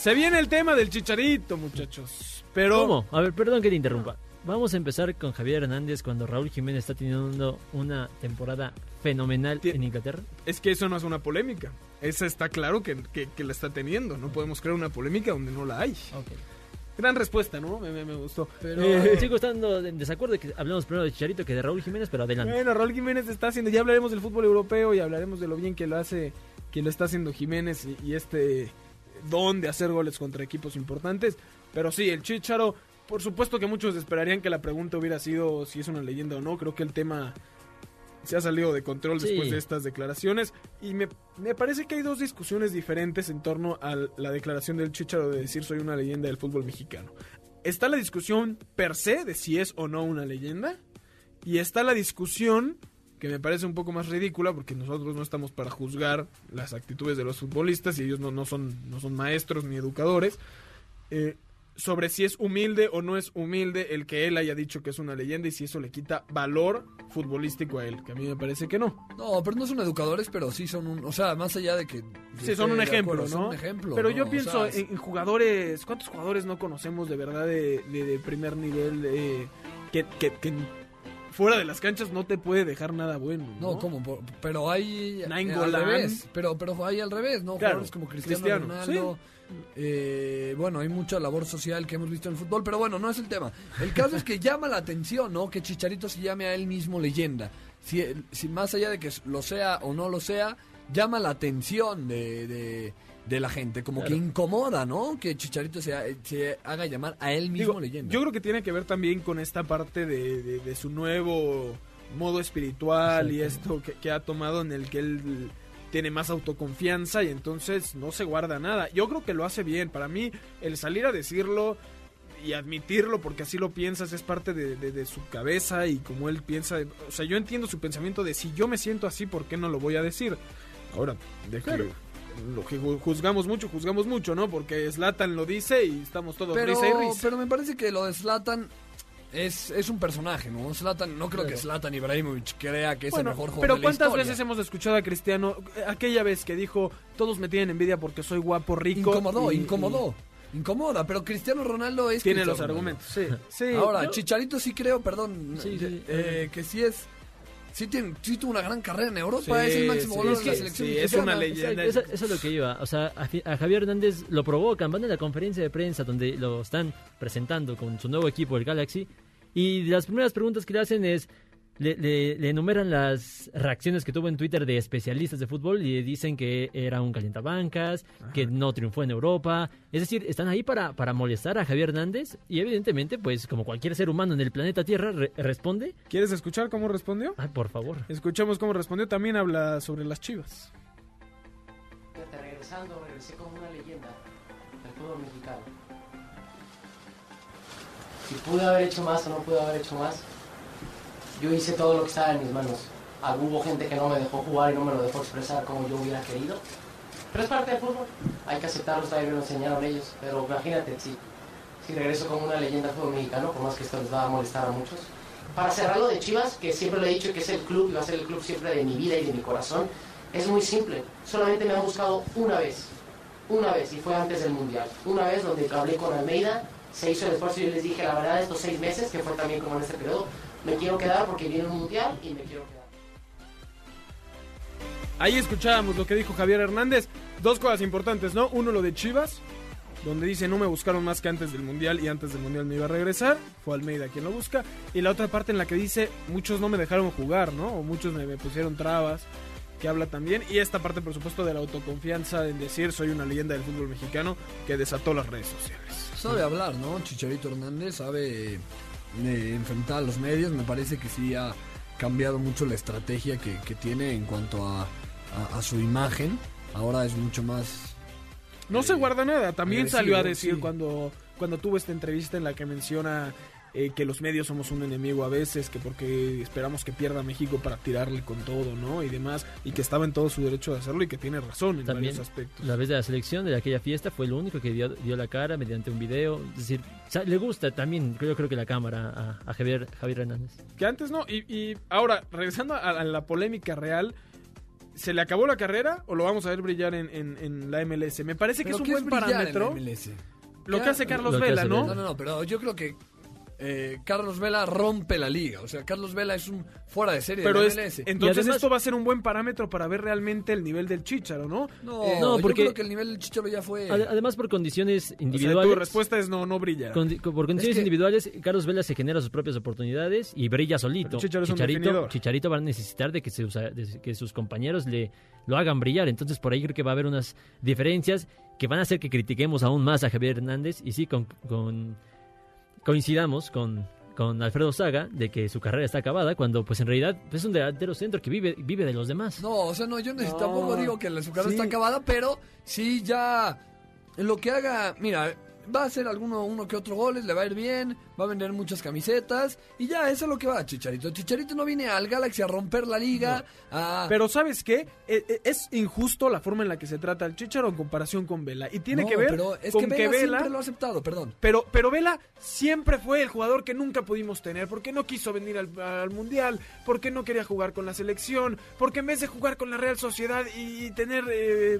Se viene el tema del chicharito, muchachos. Pero ¿Cómo? A ver, perdón que te interrumpa. Vamos a empezar con Javier Hernández cuando Raúl Jiménez está teniendo una temporada fenomenal en Inglaterra. es que eso no es una polémica. Esa está claro que, que- que la está teniendo. No podemos crear una polémica donde no la hay. Gran respuesta, ¿no? Me, me- me gustó. Pero- Eh, Sigo estando en desacuerdo de que hablemos primero de Chicharito que de Raúl Jiménez, pero adelante. Bueno, Raúl Jiménez está haciendo, ya hablaremos del fútbol europeo y hablaremos de lo bien que lo hace, que lo está haciendo Jiménez y, y este don de hacer goles contra equipos importantes. Pero sí, el Chicharo, por supuesto que muchos esperarían que la pregunta hubiera sido si es una leyenda o no. Creo que el tema se ha salido de control Sí. después de estas declaraciones y me, me parece que hay dos discusiones diferentes en torno a la declaración del Chicharo de decir soy una leyenda del fútbol mexicano. Está la discusión per se de si es o no una leyenda Y está la discusión, que me parece un poco más ridícula, porque nosotros no estamos para juzgar las actitudes de los futbolistas y ellos no, no, son, no son maestros ni educadores, eh, sobre si es humilde o no es humilde el que él haya dicho que es una leyenda y si eso le quita valor futbolístico a él, que a mí me parece que no. No, pero no son educadores, pero sí son un. O sea, más allá de que. Sí, son un de ejemplo, acuerdo, son ¿no? un ejemplo. Pero ¿no? yo O pienso sea, en, en jugadores, ¿cuántos jugadores no conocemos de verdad de, de- de primer nivel eh, que, que- que fuera de las canchas no te puede dejar nada bueno? No, No. Por- Pero hay. Nainggolan. al revés. Pero, pero hay al revés, ¿no? Claro, Jugadores como Cristiano, Cristiano, Ronaldo. eh, bueno, hay mucha labor social que hemos visto en el fútbol, pero bueno, no es el tema. El caso es que *laughs* llama la atención, ¿no? Que Chicharito se llame a él mismo leyenda. Si, si más allá de que lo sea o no lo sea, llama la atención de, de, de la gente. Como que incomoda, ¿no? Que Chicharito se, se haga llamar a él mismo Digo, leyenda. Yo creo que tiene que ver también con esta parte de, de- de su nuevo modo espiritual y esto que, que ha tomado en el que él tiene más autoconfianza y entonces no se guarda nada. Yo creo que lo hace bien. Para mí, el salir a decirlo y admitirlo porque así lo piensas es parte de, de- de su cabeza y como él piensa. O sea, yo entiendo su pensamiento de si yo me siento así, ¿por qué no lo voy a decir? Ahora, de que Claro. Lo que ju- juzgamos mucho, juzgamos mucho, ¿no? Porque Slatan lo dice y estamos todos pero, risa y risa. pero me parece que lo de Zlatan es, es un personaje, ¿no? Zlatan, no creo Claro. que Zlatan Ibrahimovic crea que es Bueno, el mejor jugador pero de la ¿cuántas historia. veces hemos escuchado a Cristiano eh, aquella vez que dijo todos me tienen envidia porque soy guapo, rico? Incomodó, y- incomodó. Incomoda, pero Cristiano Ronaldo es Tiene Cristiano los Ronaldo. argumentos, sí, sí. Ahora, Yo- Chicharito sí creo, perdón, Sí, sí. eh, que sí es... Sí, tiene, sí tuvo una gran carrera en Europa, Sí, es el máximo goleador de la selección sí, es una leyenda. Eso, eso es lo que iba. O sea, a Javier Hernández lo provocan, van a la conferencia de prensa donde lo están presentando con su nuevo equipo, el Galaxy. Y las primeras preguntas que le hacen es, le, le- le enumeran las reacciones que tuvo en Twitter de especialistas de fútbol y dicen que era un calientabancas, que no triunfó en Europa. Es decir, están ahí para, para molestar a Javier Hernández y evidentemente, pues como cualquier ser humano en el planeta Tierra, re- responde. ¿Quieres escuchar cómo respondió? Ay, por favor. Escuchamos cómo respondió. También habla sobre las chivas. Regresando, regresé como una leyenda del fútbol mexicano. Si pude haber hecho más o no pude haber hecho más, yo hice todo lo que estaba en mis manos. Ah, Hubo gente que no me dejó jugar y no me lo dejó expresar como yo hubiera querido. Pero es parte del fútbol. Hay que aceptarlo, también me lo enseñaron ellos. Pero imagínate, si, si regreso como una leyenda fútbol mexicano, por más que esto les va a molestar a muchos. Para cerrar lo de Chivas, que siempre lo he dicho que es el club y va a ser el club siempre de mi vida y de mi corazón, es muy simple. Solamente me han buscado una vez. Una vez, y fue antes del Mundial. Una vez donde hablé con Almeida, se hizo el esfuerzo y yo les dije, la verdad, estos seis meses, que fue también como en este periodo, me quiero quedar porque viene un Mundial y me quiero quedar. Ahí escuchábamos lo que dijo Javier Hernández. Dos cosas importantes, ¿no? Uno, lo de Chivas, donde dice no me buscaron más que antes del Mundial y antes del Mundial me iba a regresar. Fue Almeida quien lo busca. Y la otra parte en la que dice muchos no me dejaron jugar, ¿no? O muchos me, me pusieron trabas, que habla también. Y esta parte, por supuesto, de la autoconfianza en decir soy una leyenda del fútbol mexicano que desató las redes sociales. Sabe hablar, ¿no? Chicharito Hernández sabe eh, enfrentar a los medios. Me parece que sí ha cambiado mucho la estrategia que, que tiene en cuanto a, a- a su imagen. Ahora es mucho más... No se guarda nada. También salió a decir sí. cuando, cuando tuvo esta entrevista en la que menciona eh, que los medios somos un enemigo a veces, que porque esperamos que pierda México para tirarle con todo, ¿no? Y demás, y que estaba en todo su derecho de hacerlo y que tiene razón en También varios aspectos. la vez de la selección de aquella fiesta fue el único que dio, dio la cara mediante un video. Es decir, le gusta también, yo creo que la cámara a, a Javier, Javier Hernández. Que antes no. Y, y ahora, regresando a, a la polémica real, ¿se le acabó la carrera o lo vamos a ver brillar en, en- en la MLS? Me parece que ¿Pero es un buen brillar en la parámetro. MLS? Lo que ¿Qué- hace Carlos Vela, hace ¿no? No, no, no, pero yo creo que eh, Carlos Vela rompe la liga. O sea, Carlos Vela es un fuera de serie Pero de es, MLS. entonces además- esto va a ser un buen parámetro para ver realmente el nivel del Chicharo, ¿no? No, Eh, no, yo porque- creo que el nivel del Chicharo ya fue... Ade- Además, por condiciones o sea, individuales. tu respuesta es no, no brilla. Por condiciones que- individuales, Carlos Vela se genera sus propias oportunidades y brilla solito. Chicharo Chicharito, va a necesitar de que, sus, de que sus compañeros le lo hagan brillar. Entonces, por ahí creo que va a haber unas diferencias que van a hacer que critiquemos aún más a Javier Hernández. Y sí, con, con- coincidamos con, con Alfredo Saga de que su carrera está acabada, cuando pues en realidad es un delantero centro que vive, vive de los demás. No, o sea, no, yo No. tampoco digo que la su carrera Sí. está acabada, pero sí ya en lo que haga, mira, va a hacer alguno uno que otro goles, le va a ir bien, va a vender muchas camisetas y ya, eso es lo que va Chicharito. Chicharito no viene al Galaxy a romper la liga, a... Pero ¿sabes qué? E- e- Es injusto la forma en la que se trata al Chicharo en comparación con Vela. Y tiene No, que ver pero es con que que Vela Vela... siempre lo ha aceptado, perdón. Pero, pero Vela siempre fue el jugador que nunca pudimos tener, porque no quiso venir al, al Mundial, porque no quería jugar con la selección, porque en vez de jugar con la Real Sociedad y, y tener eh,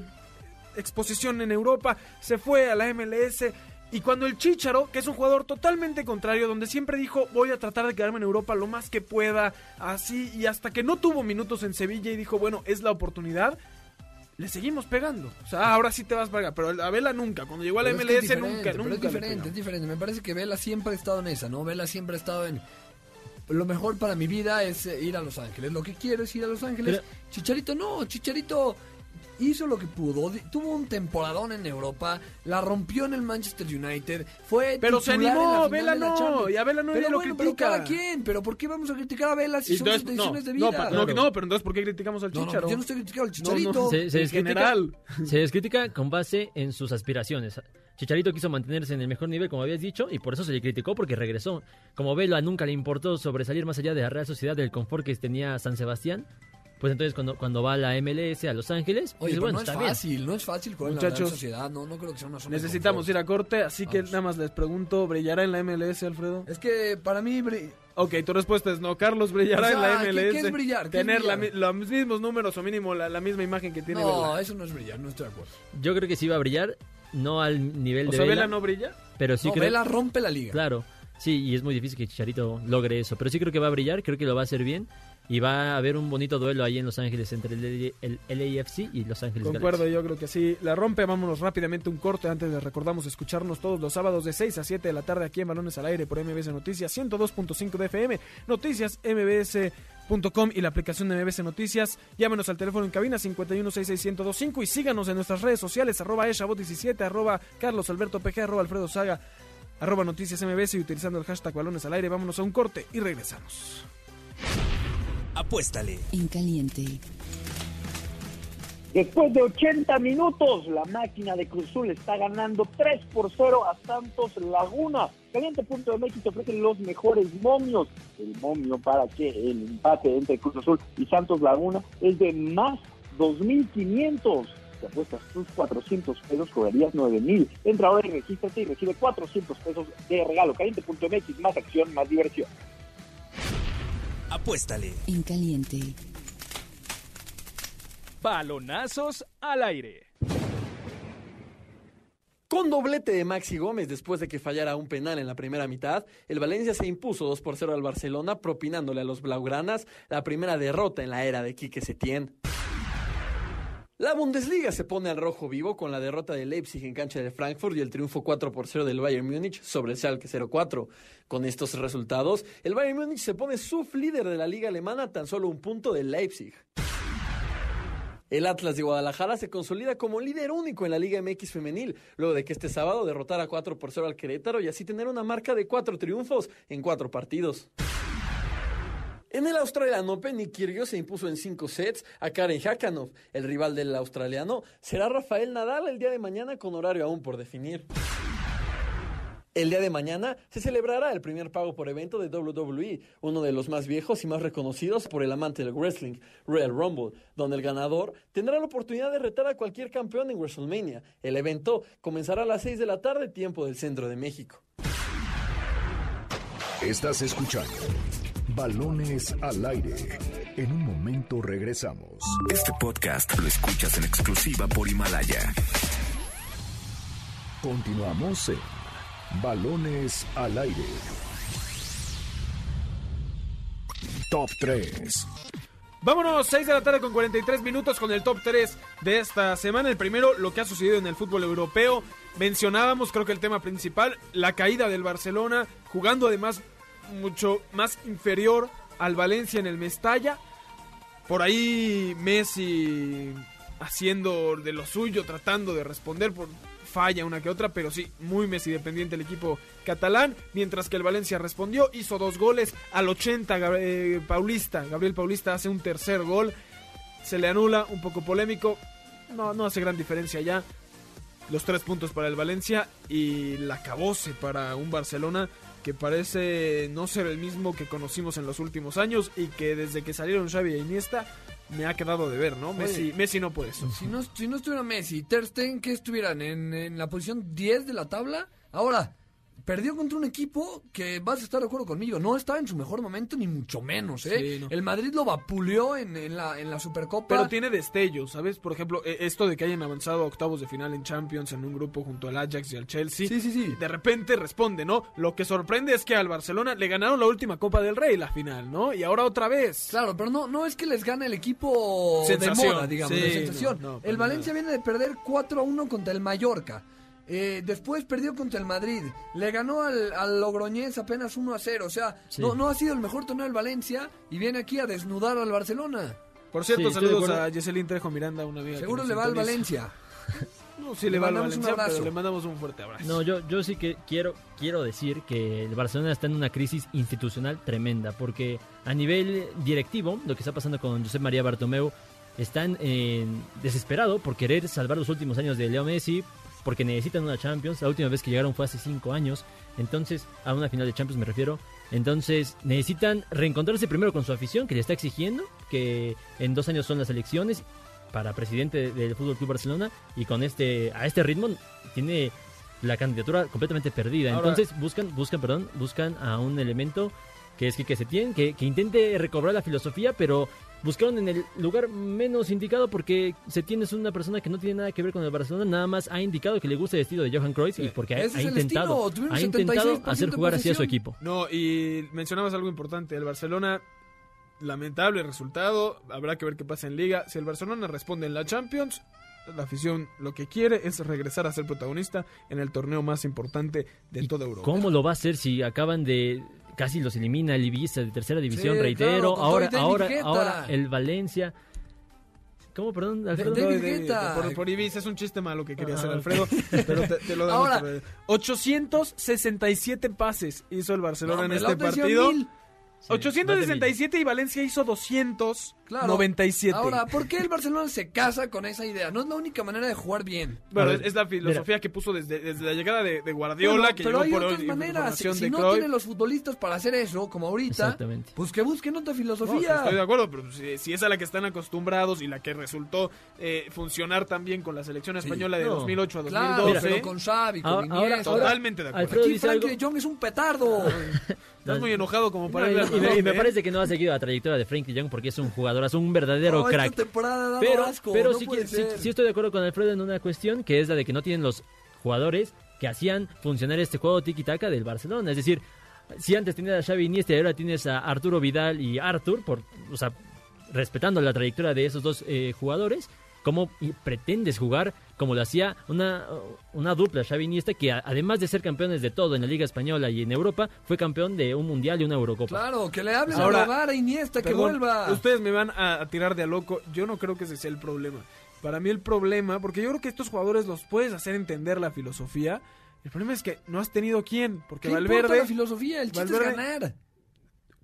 exposición en Europa, se fue a la MLS. Y cuando el Chicharo, que es un jugador totalmente contrario, donde siempre dijo voy a tratar de quedarme en Europa lo más que pueda, así, y hasta que no tuvo minutos en Sevilla y dijo, bueno, es la oportunidad, le seguimos pegando. O sea, ahora sí te vas para acá, pero a Vela nunca, cuando llegó a la Pero es MLS que es diferente, nunca, pero nunca. es diferente, es diferente. Me parece que Vela siempre ha estado en esa, ¿no? Vela siempre ha estado en. Lo mejor para mi vida es eh, ir a Los Ángeles. Lo que quiero es ir a Los Ángeles. Chicharito no, Chicharito hizo lo que pudo. Tuvo un temporadón en Europa. La rompió en el Manchester United. Fue Pero se animó, Vela no, y a Vela no, pero lo bueno, pero critica. cada quien. Pero ¿por qué vamos a criticar a Vela si son Entonces, sus decisiones de vida? No, no, no, pero entonces ¿por qué criticamos al No, no, Chicharo? yo no estoy criticando al Chicharito. no, Se, se en les critica, general. se les critica con base en sus aspiraciones. Chicharito quiso mantenerse en el mejor nivel, como habías dicho, y por eso se le criticó porque regresó. Como Vela nunca le importó sobresalir más allá de la Real Sociedad del confort que tenía San Sebastián, pues entonces cuando, cuando va a la MLS a Los Ángeles, Oye, pero bueno, no es está bien. fácil, no es fácil en la Sociedad. No, no creo que sea una zona Necesitamos ir a corte, así que nada más les pregunto, ¿brillará en la MLS, Alfredo? Es que para mí... Ok, tu respuesta es no. Carlos, ¿brillará O sea, en la ¿qué- MLS? qué es brillar? ¿Qué es Tener la brillar? mi- los mismos números o mínimo la, la misma imagen que tiene No, Vela. eso no es brillar, no estoy de acuerdo. Yo creo que sí va a brillar, no al nivel O de sea, Vela, Vela no brilla. pero sí no, creo... Vela rompe la liga. Claro, sí, y es muy difícil que Chicharito logre eso, pero sí creo que va a brillar, creo que lo va a hacer bien, y va a haber un bonito duelo ahí en Los Ángeles entre el, LAFC y Los Ángeles Concuerdo, yo creo que sí. La rompe, vámonos rápidamente un corte. Antes de recordamos escucharnos todos los sábados de 6 a 7 de la tarde aquí en Balones al Aire por MBS Noticias 102.5 de FM, Noticias MBS.com y la aplicación de MBS Noticias. Llámenos al teléfono en cabina 51661025 y síganos en nuestras redes sociales arroba eshabot17, arroba Carlos Alberto PG, arroba Alfredo Saga, arroba Noticias MBS y utilizando el hashtag Balones al Aire. Vámonos a un corte y regresamos. Apuéstale. En caliente. Después de 80 minutos, la máquina de Cruzul está ganando 3 por 0 a Santos Laguna. Caliente.mx te ofrece los mejores momios. El momio para que el empate entre Cruz Azul y Santos Laguna es de más 2.500. Si apuestas tus 400 pesos, cobrarías 9.000. Entra ahora y regístrate y recibe 400 pesos de regalo. Caliente.mx, más acción, más diversión. Apuéstale. En caliente. Balonazos al aire. Con doblete de Maxi Gómez después de que fallara un penal en la primera mitad, el Valencia se impuso 2 por 0 al Barcelona, propinándole a los Blaugranas la primera derrota en la era de Quique Setién. La Bundesliga se pone al rojo vivo con la derrota de Leipzig en cancha de Frankfurt y el triunfo 4 por 0 del Bayern Múnich sobre el Schalke 04. Con estos resultados, el Bayern Múnich se pone sublíder de la liga alemana tan solo un punto del Leipzig. El Atlas de Guadalajara se consolida como líder único en la Liga MX femenil, luego de que este sábado derrotara 4 por 0 al Querétaro y así tener una marca de cuatro triunfos en cuatro partidos. En el Australian Open, Nick Kyrgios se impuso en cinco sets a Karen Hakanov. El rival del australiano será Rafael Nadal el día de mañana con horario aún por definir. El día de mañana se celebrará el primer pago por evento de WWE, uno de los más viejos y más reconocidos por el amante del wrestling, Royal Rumble, donde el ganador tendrá la oportunidad de retar a cualquier campeón en WrestleMania. El evento comenzará a las 6 de la tarde, tiempo del centro de México. Estás escuchando Balones al aire. En un momento regresamos. Este podcast lo escuchas en exclusiva por Himalaya. Continuamos en Balones al aire. Top 3. Vámonos, 6 de la tarde con 43 minutos con el top 3 de esta semana. El primero, lo que ha sucedido en el fútbol europeo. Mencionábamos, creo que el tema principal, la caída del Barcelona, jugando además mucho más inferior al Valencia en el Mestalla. Por ahí Messi haciendo de lo suyo, tratando de responder por falla una que otra, pero sí, muy Messi dependiente el equipo catalán, mientras que el Valencia respondió, hizo dos goles al 80 Gab- eh, Paulista, Gabriel Paulista hace un tercer gol, se le anula, un poco polémico, no, no hace gran diferencia ya. los tres puntos para el Valencia y la cabose para un Barcelona que parece no ser el mismo que conocimos en los últimos años y que desde que salieron Xavi e Iniesta me ha quedado de ver, ¿no? Messi, Messi no puede eso. Si no, si no estuviera Messi, Ter Stegen, ¿qué estuvieran? ¿En, en la posición 10 de la tabla? Ahora, perdió contra un equipo que vas a estar de acuerdo conmigo, no estaba en su mejor momento ni mucho menos, ¿eh? Sí, no. El Madrid lo vapuleó en, en la, en la Supercopa. Pero tiene destellos, ¿sabes? Por ejemplo, e- esto de que hayan avanzado a octavos de final en Champions en un grupo junto al Ajax y al Chelsea. Sí, sí, sí. De repente responde, ¿no? Lo que sorprende es que al Barcelona le ganaron la última Copa del Rey, la final, ¿no? Y ahora otra vez. Claro, pero no, no es que les gane el equipo Sensación. de moda, digamos, Sí, de sensación. no, no, para el Valencia viene de perder 4 a 1 contra el Mallorca. Eh, después perdió contra el Madrid. Le ganó al, al Logroñés apenas 1 a 0. O sea, Sí. no, no ha sido el mejor torneo del Valencia y viene aquí a desnudar al Barcelona. Por cierto, Sí, saludos a Yeselin Trejo Miranda, una amiga. Seguro le va al. Valencia. *laughs* No, sí Le le va al mandamos un Valencia, abrazo. pero le mandamos un fuerte abrazo. No, yo, yo sí que quiero, quiero decir que el Barcelona está en una crisis institucional tremenda, porque a nivel directivo, lo que está pasando con Josep María Bartomeu, están eh, desesperado por querer salvar los últimos años de Leo Messi, porque necesitan una Champions. La última vez que llegaron fue hace cinco años, entonces, a una final de Champions me refiero. Entonces, necesitan reencontrarse primero con su afición, que le está exigiendo, que en dos años son las elecciones para presidente del Fútbol Club Barcelona, y con este, a este ritmo, tiene la candidatura completamente perdida. Ahora- Entonces buscan, buscan, perdón, buscan a un elemento que es que se tiene, que, que intente recobrar la filosofía, pero buscaron en el lugar menos indicado porque Setién es una persona que no tiene nada que ver con el Barcelona, nada más ha indicado que le gusta el estilo de Johan Cruyff y porque ha, ha intentado, estilo, tuvieron ha intentado 76% hacer jugar así a su equipo. No, y mencionabas algo importante. El Barcelona, lamentable resultado. Habrá que ver qué pasa en Liga. Si el Barcelona responde en la Champions, la afición lo que quiere es regresar a ser protagonista en el torneo más importante de toda Europa. ¿Cómo lo va a hacer si acaban de casi los elimina el Ibiza de tercera división, Sí, reitero, claro, ahora ahora ahora el Valencia ¿Cómo, perdón, Alfredo? No, de- de- por, por Ibiza es un chiste malo que quería Ah, hacer. Alfredo, pero te, te lo damos Ahora- por- 867 pases hizo el Barcelona No, en este partido. mil. 867 y Valencia hizo 297. Ahora, ¿por qué el Barcelona se casa con esa idea? No es la única manera de jugar bien. Bueno, es, es la filosofía que puso desde, desde la llegada de, de Guardiola, Bueno, que pero llegó hay por otras hoy- maneras. Si, de no Cruyff. tienen los futbolistas para hacer eso, como ahorita, pues que busquen otra No, filosofía. estoy de acuerdo, pero si, si es a la que están acostumbrados y la que resultó eh, funcionar también con la selección española de No. 2008 a Claro, 2012. pero con Xavi, con Ahora- Iniesta. ahora- Totalmente de acuerdo. Alfredo Aquí Frank algo- de Jong es un petardo. *laughs* Estás muy enojado como para No, y, me, y me Madrid, ¿eh? parece que no ha seguido la trayectoria de Frankie Young porque es un jugador, es un verdadero crack. temporada Pero, asco, pero no sí, sí- estoy de acuerdo con Alfredo en una cuestión que es la de que no tienen los jugadores que hacían funcionar este juego tiki-taka del Barcelona. Es decir, si antes tenías a Xavi Iniesta y ahora tienes a Arturo Vidal y Artur, por, o sea, respetando la trayectoria de esos dos eh, jugadores, ¿cómo pretendes jugar como lo hacía una, una dupla Xavi Iniesta que a- además de ser campeones de todo en la Liga Española y en Europa, fue campeón de un Mundial y una Eurocopa? Claro, que le hablen Ahora, a Hogar a Iniesta, que vuelva. Ustedes me van a, a tirar de a loco. Yo no creo que ese sea el problema. Para mí el problema, porque yo creo que estos jugadores los puedes hacer entender la filosofía. El problema es que no has tenido quién, porque ¿Qué Valverde la filosofía? El chiste Valverde- es ganar.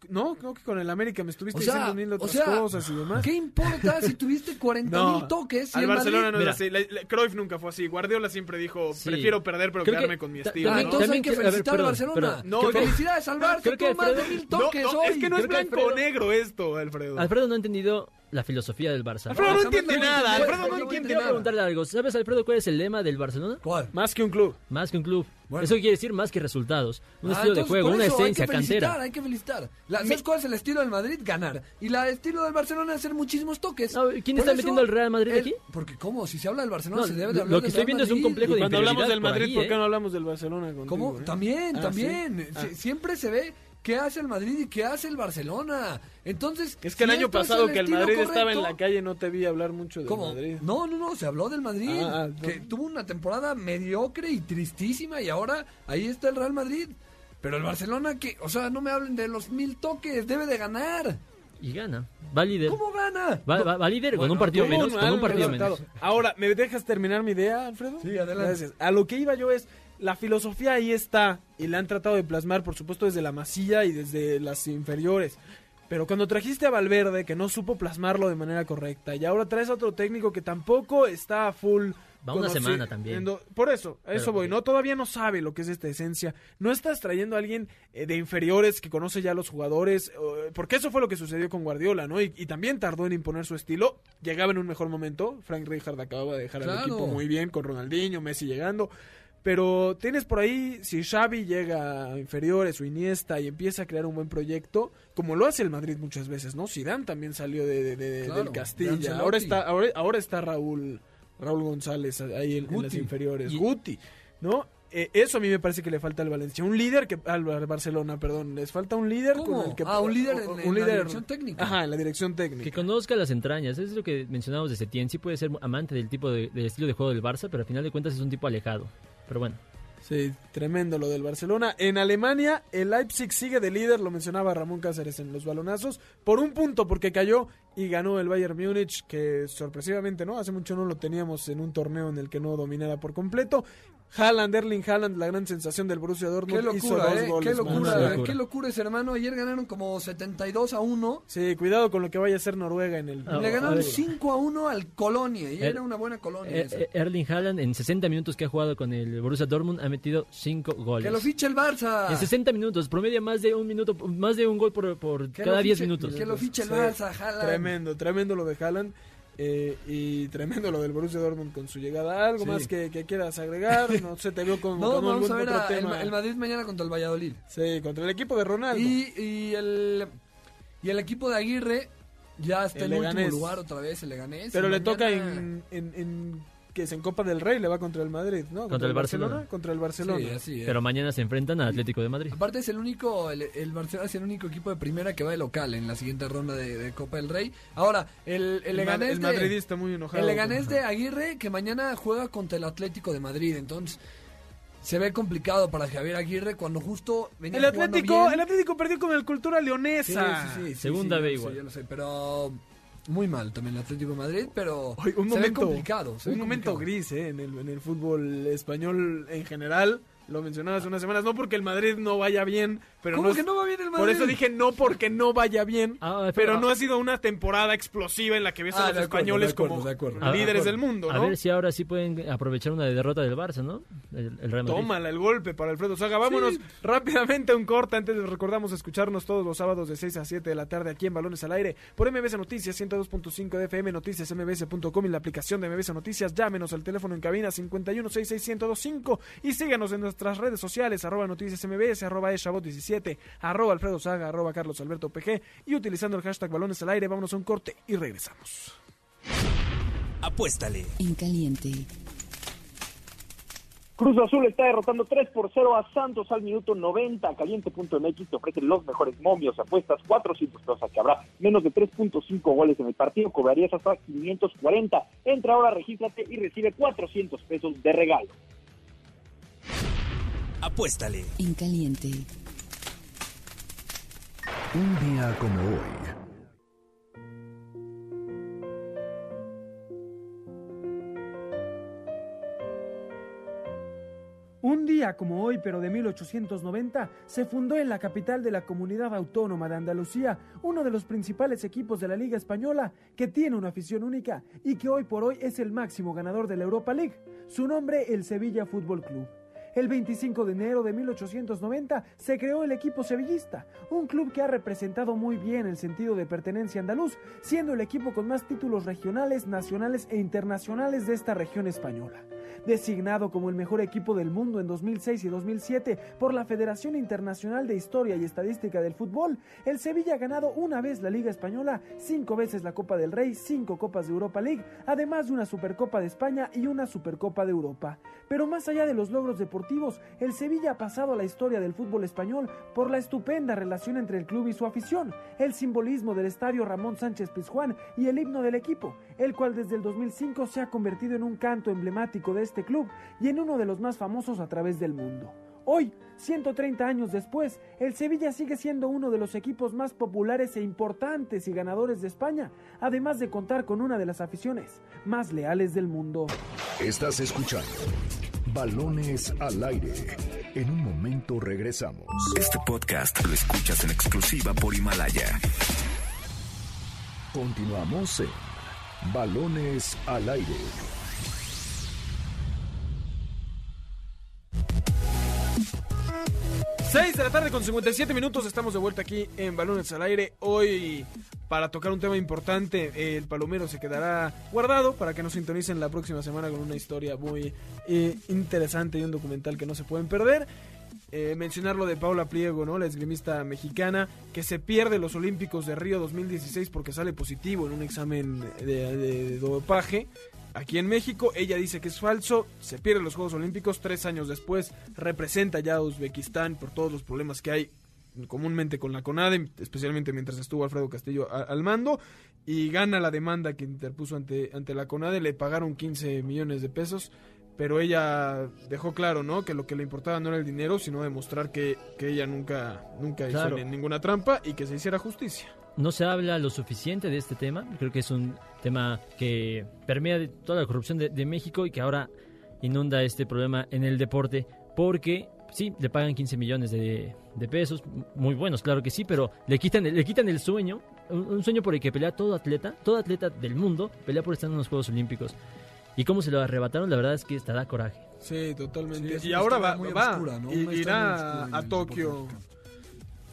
No, creo que con el América me estuviste O sea, diciendo mil o otras sea, cosas y demás. ¿Qué importa si tuviste *laughs* 40 mil No, toques? y al el Barcelona no Madrid- es así. La- la- Cruyff nunca fue así. Guardiola siempre dijo, Sí. prefiero perder pero Creo quedarme que con mi estilo. También- ¿no? entonces hay que felicitar al Barcelona. perdón. No, que no. felicidades, Salvar. Creo que Creo más de mil No, toques no, hoy. es que no es blanco o negro esto, Alfredo. Alfredo no ha entendido la filosofía del Barça. Alfredo no entiende nada. Alfredo no voy a entiende Quiero nada. preguntarle algo. ¿Sabes, Alfredo, cuál es el lema del Barcelona? ¿Cuál? Más que un club. Más que un club. Bueno. Eso quiere decir más que resultados. Un Ah, estilo de juego, una esencia hay que felicitar, cantera. Hay que felicitar. La- ¿Sabes cuál es el estilo del Madrid? Ganar. Y la- el estilo del Barcelona es hacer muchísimos toques. No, ¿quién Por está eso, metiendo al Real Madrid el- aquí? Porque, ¿cómo? Si se habla del Barcelona, No, se debe de lo- hablar lo que del estoy Real viendo es un complejo de cuando hablamos del Madrid, ¿por ¿eh? qué no hablamos del Barcelona? ¿Cómo? eh? También, Ah, también. Siempre se ve qué hace el Madrid y qué hace el Barcelona. Entonces, Es que el si año pasado que el Madrid estaba en la calle no te vi hablar mucho del ¿Cómo? Madrid. No, no, no, se habló del Madrid, Ah, ah, no. que tuvo una temporada mediocre y tristísima y ahora ahí está el Real Madrid. Pero el Barcelona que, o sea, no me hablen de los mil toques, debe de ganar. Y gana. Va líder. ¿Cómo gana? Va, va- va líder con Bueno, un partido menos. Con un partido resultado. menos. Ahora, ¿me dejas terminar mi idea, Alfredo? Sí, adelante. Gracias. A lo que iba yo es, la filosofía ahí está y la han tratado de plasmar, por supuesto, desde la masilla y desde las inferiores. Pero cuando trajiste a Valverde, que no supo plasmarlo de manera correcta, y ahora traes a otro técnico que tampoco está a full Va una semana también. Por eso, a eso Pero, voy, ¿no? Todavía no sabe lo que es esta esencia. No estás trayendo a alguien eh, de inferiores que conoce ya a los jugadores, eh, porque eso fue lo que sucedió con Guardiola, ¿no? Y, y también tardó en imponer su estilo. Llegaba en un mejor momento. Frank Rijkaard acababa de dejar al equipo muy bien con Ronaldinho, Messi llegando. Pero tienes por ahí, si Xavi llega a inferiores o Iniesta y empieza a crear un buen proyecto, como lo hace el Madrid muchas veces, ¿no? Zidane también salió de, de- de- Claro, del de Castilla. Ahora está, ahora, ahora está Raúl, Raúl González ahí en, en las inferiores. Y- Guti, ¿no? Eh, eso a mí me parece que le falta al Valencia. Un líder que al Barcelona, perdón. Les falta un líder ¿Cómo? con el que Ah, un líder en- un en la dirección técnica. Ajá, en la dirección técnica. Que conozca las entrañas, es lo que mencionábamos de Setién. Sí puede ser amante del tipo de, del estilo de juego del Barça, pero al final de cuentas es un tipo alejado. Pero bueno, Sí, tremendo lo del Barcelona. En Alemania, el Leipzig sigue de líder, lo mencionaba Ramón Cáceres en los balonazos, por un punto porque cayó y ganó el Bayern Múnich, que sorpresivamente, ¿no? Hace mucho no lo teníamos en un torneo en el que no dominara por completo. Haaland, Erling Haaland, la gran sensación del Borussia Dortmund, Qué hizo locura, dos eh. goles. Qué locura, qué locura ese hermano. Ayer ganaron como 72 a 1. Sí, cuidado con lo que vaya a hacer Noruega en el... Le a ganaron ver. 5 a 1 al Colonia. Y Er- era una buena Colonia. eh, esa. eh, Erling Haaland en 60 minutos que ha jugado con el Borussia Dortmund ha metido 5 goles. que lo fiche el Barça. En 60 minutos, promedia más de un minuto, más de un gol por, cada lo 10 fiche- minutos. Que lo fiche el Sí. Barça, Haaland. Tremendo, tremendo lo de Haaland. eh, y tremendo lo del Borussia Dortmund con su llegada. ¿Algo Sí. más que, que quieras agregar? No sé, te veo con, *laughs* No, con vamos algún a ver otro a- tema. el Madrid mañana contra el Valladolid. Sí, contra el equipo de Ronaldo. Y, y el y el equipo de Aguirre ya está El en último Leganés. lugar otra vez, el Leganés. Pero le mañana- toca en, en, en- que es en Copa del Rey, le va contra el Madrid, ¿no? Contra el Barcelona. Contra el Barcelona. Sí, así es. Pero mañana se enfrentan al Atlético de Madrid. Aparte es el único, el, el Barcelona es el único equipo de primera que va de local en la siguiente ronda de, de Copa del Rey. Ahora, el, el Leganés el de- madridista muy enojado. El Leganés de Aguirre que mañana juega contra el Atlético de Madrid, entonces se ve complicado para Javier Aguirre cuando justo venía El Atlético, bien. el Atlético perdió con el Cultura Leonesa. sí, sí, sí, Segunda sí, B igual. sé, yo lo sé, pero muy mal también el Atlético de Madrid, pero Oye, un se momento, ve complicado. se un ve momento complicado. gris ¿eh? en, el, en el fútbol español en general. Lo mencionaba hace unas semanas, no porque el Madrid no vaya bien, pero ¿Cómo no es- que no va bien el Madrid? Por eso dije no porque no vaya bien, Ah, pero ah, no ha sido una temporada explosiva en la que ves Ah, a los acuerdo, españoles acuerdo, como acuerdo. Ah, de líderes acuerdo. del mundo, A ¿no? ver si ahora sí pueden aprovechar una derrota del Barça, ¿no? El, el Real Madrid. Tómala el golpe para Alfredo Saga. Vámonos rápidamente a un corte. Antes recordamos escucharnos todos los sábados de 6 a 7 de la tarde aquí en Balones al Aire por MBS Noticias 102.5 de FM, noticias mbs.com y la aplicación de MBS Noticias. Llámenos al teléfono en cabina 5166125 y síganos en nuestras redes sociales arroba noticias mbs, arroba eshabot17, arroba Alfredo Saga, arroba Carlos Alberto PG y utilizando el hashtag Balones al Aire. Vámonos a un corte y regresamos. Apuéstale. En caliente. Cruz Azul está derrotando 3 por 0 a Santos al minuto 90. Caliente.mx te ofrece los mejores momios, apuestas 400 pesos que habrá menos de 3.5 goles en el partido. Cobrarías hasta 540. Entra ahora, regístrate y recibe 400 pesos de regalo. Apuéstale. En caliente. Un día como hoy. Un día como hoy, pero de 1890, se fundó en la capital de la comunidad autónoma de Andalucía uno de los principales equipos de la Liga Española que tiene una afición única y que hoy por hoy es el máximo ganador de la Europa League. Su nombre, el Sevilla Fútbol Club. El 25 de enero de 1890 se creó el equipo sevillista, un club que ha representado muy bien el sentido de pertenencia andaluz, siendo el equipo con más títulos regionales, nacionales e internacionales de esta región española. Designado como el mejor equipo del mundo en 2006 y 2007 por la Federación Internacional de Historia y Estadística del Fútbol, el Sevilla ha ganado una vez la Liga Española, cinco veces la Copa del Rey, cinco Copas de Europa League, además de una Supercopa de España y una Supercopa de Europa. Pero más allá de los logros deportivos, el Sevilla ha pasado a la historia del fútbol español por la estupenda relación entre el club y su afición, el simbolismo del estadio Ramón Sánchez Pizjuán y el himno del equipo, el cual desde el 2005 se ha convertido en un canto emblemático de este club y en uno de los más famosos a través del mundo. Hoy, 130 años después, el Sevilla sigue siendo uno de los equipos más populares e importantes y ganadores de España, además de contar con una de las aficiones más leales del mundo. Estás escuchando Balones al aire. En un momento regresamos. Este podcast lo escuchas en exclusiva por Himalaya. Continuamos en Balones al aire. 6 de la tarde con 57 minutos estamos de vuelta aquí en Balones al Aire. Hoy para tocar un tema importante, el Palomero se quedará guardado para que nos sintonicen la próxima semana con una historia muy eh, interesante y un documental que no se pueden perder. Eh, mencionar lo de Paula Pliego, ¿no? La esgrimista mexicana que se pierde los Olímpicos de Río 2016 porque sale positivo en un examen de, de dopaje. Aquí en México, ella dice que es falso, se pierde los Juegos Olímpicos, tres años después representa ya a Uzbekistán por todos los problemas que hay comúnmente con la CONADE, especialmente mientras estuvo Alfredo Castillo al mando, y gana la demanda que interpuso ante, ante la CONADE, le pagaron 15 millones de pesos, pero ella dejó claro, ¿no? Que lo que le importaba no era el dinero, sino demostrar que, que ella nunca, nunca Claro. hizo ni- ninguna trampa y que se hiciera justicia. No se habla lo suficiente de este tema. Creo que es un tema que permea de toda la corrupción de, de México y que ahora inunda este problema en el deporte porque sí, le pagan 15 millones de, de pesos, muy buenos, claro que sí, pero le quitan, le quitan el sueño, un, un sueño por el que pelea todo atleta, todo atleta del mundo, pelea por estar en los Juegos Olímpicos. Y cómo se lo arrebataron, la verdad es que está da coraje. Sí, totalmente. Sí, y ahora va, muy va irá a Tokio.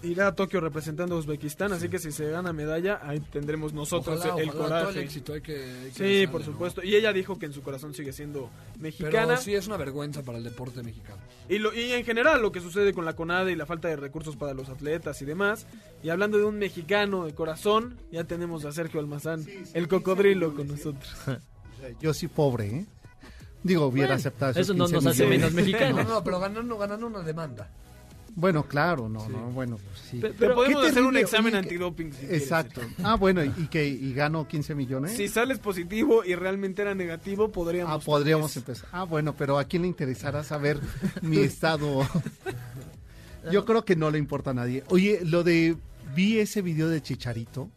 Irá a Tokio representando a Uzbekistán, así que si se gana medalla, ahí tendremos nosotros Ojalá, el ojalá, coraje. todo el éxito, hay que- hay que sí, por ¿no? supuesto. Y ella dijo que en su corazón sigue siendo mexicana. Pero sí es una vergüenza para el deporte mexicano. Y, lo, y en general lo que sucede con la CONADE y la falta de recursos para los atletas y demás. Y hablando de un mexicano de corazón, ya tenemos a Sergio Almazán, el cocodrilo con nosotros. *laughs* *laughs* Yo sí pobre, ¿eh? Digo, hubiera Bueno, aceptado esos eso no 15 nos hace millones. menos mexicanos. *laughs* No, no, pero ganando, ganando una demanda. Bueno, claro, no, no, bueno, pues sí. Te- te podemos hacer un examen antidoping, si Exacto. Ah, bueno, y que y gano 15 millones. Si sales positivo y realmente era negativo, podríamos... Ah, podríamos empezar. Ah, bueno, pero ¿a quién le interesará saber *laughs* mi estado? *laughs* Yo creo que no le importa a nadie. Oye, lo de vi ese video de Chicharito,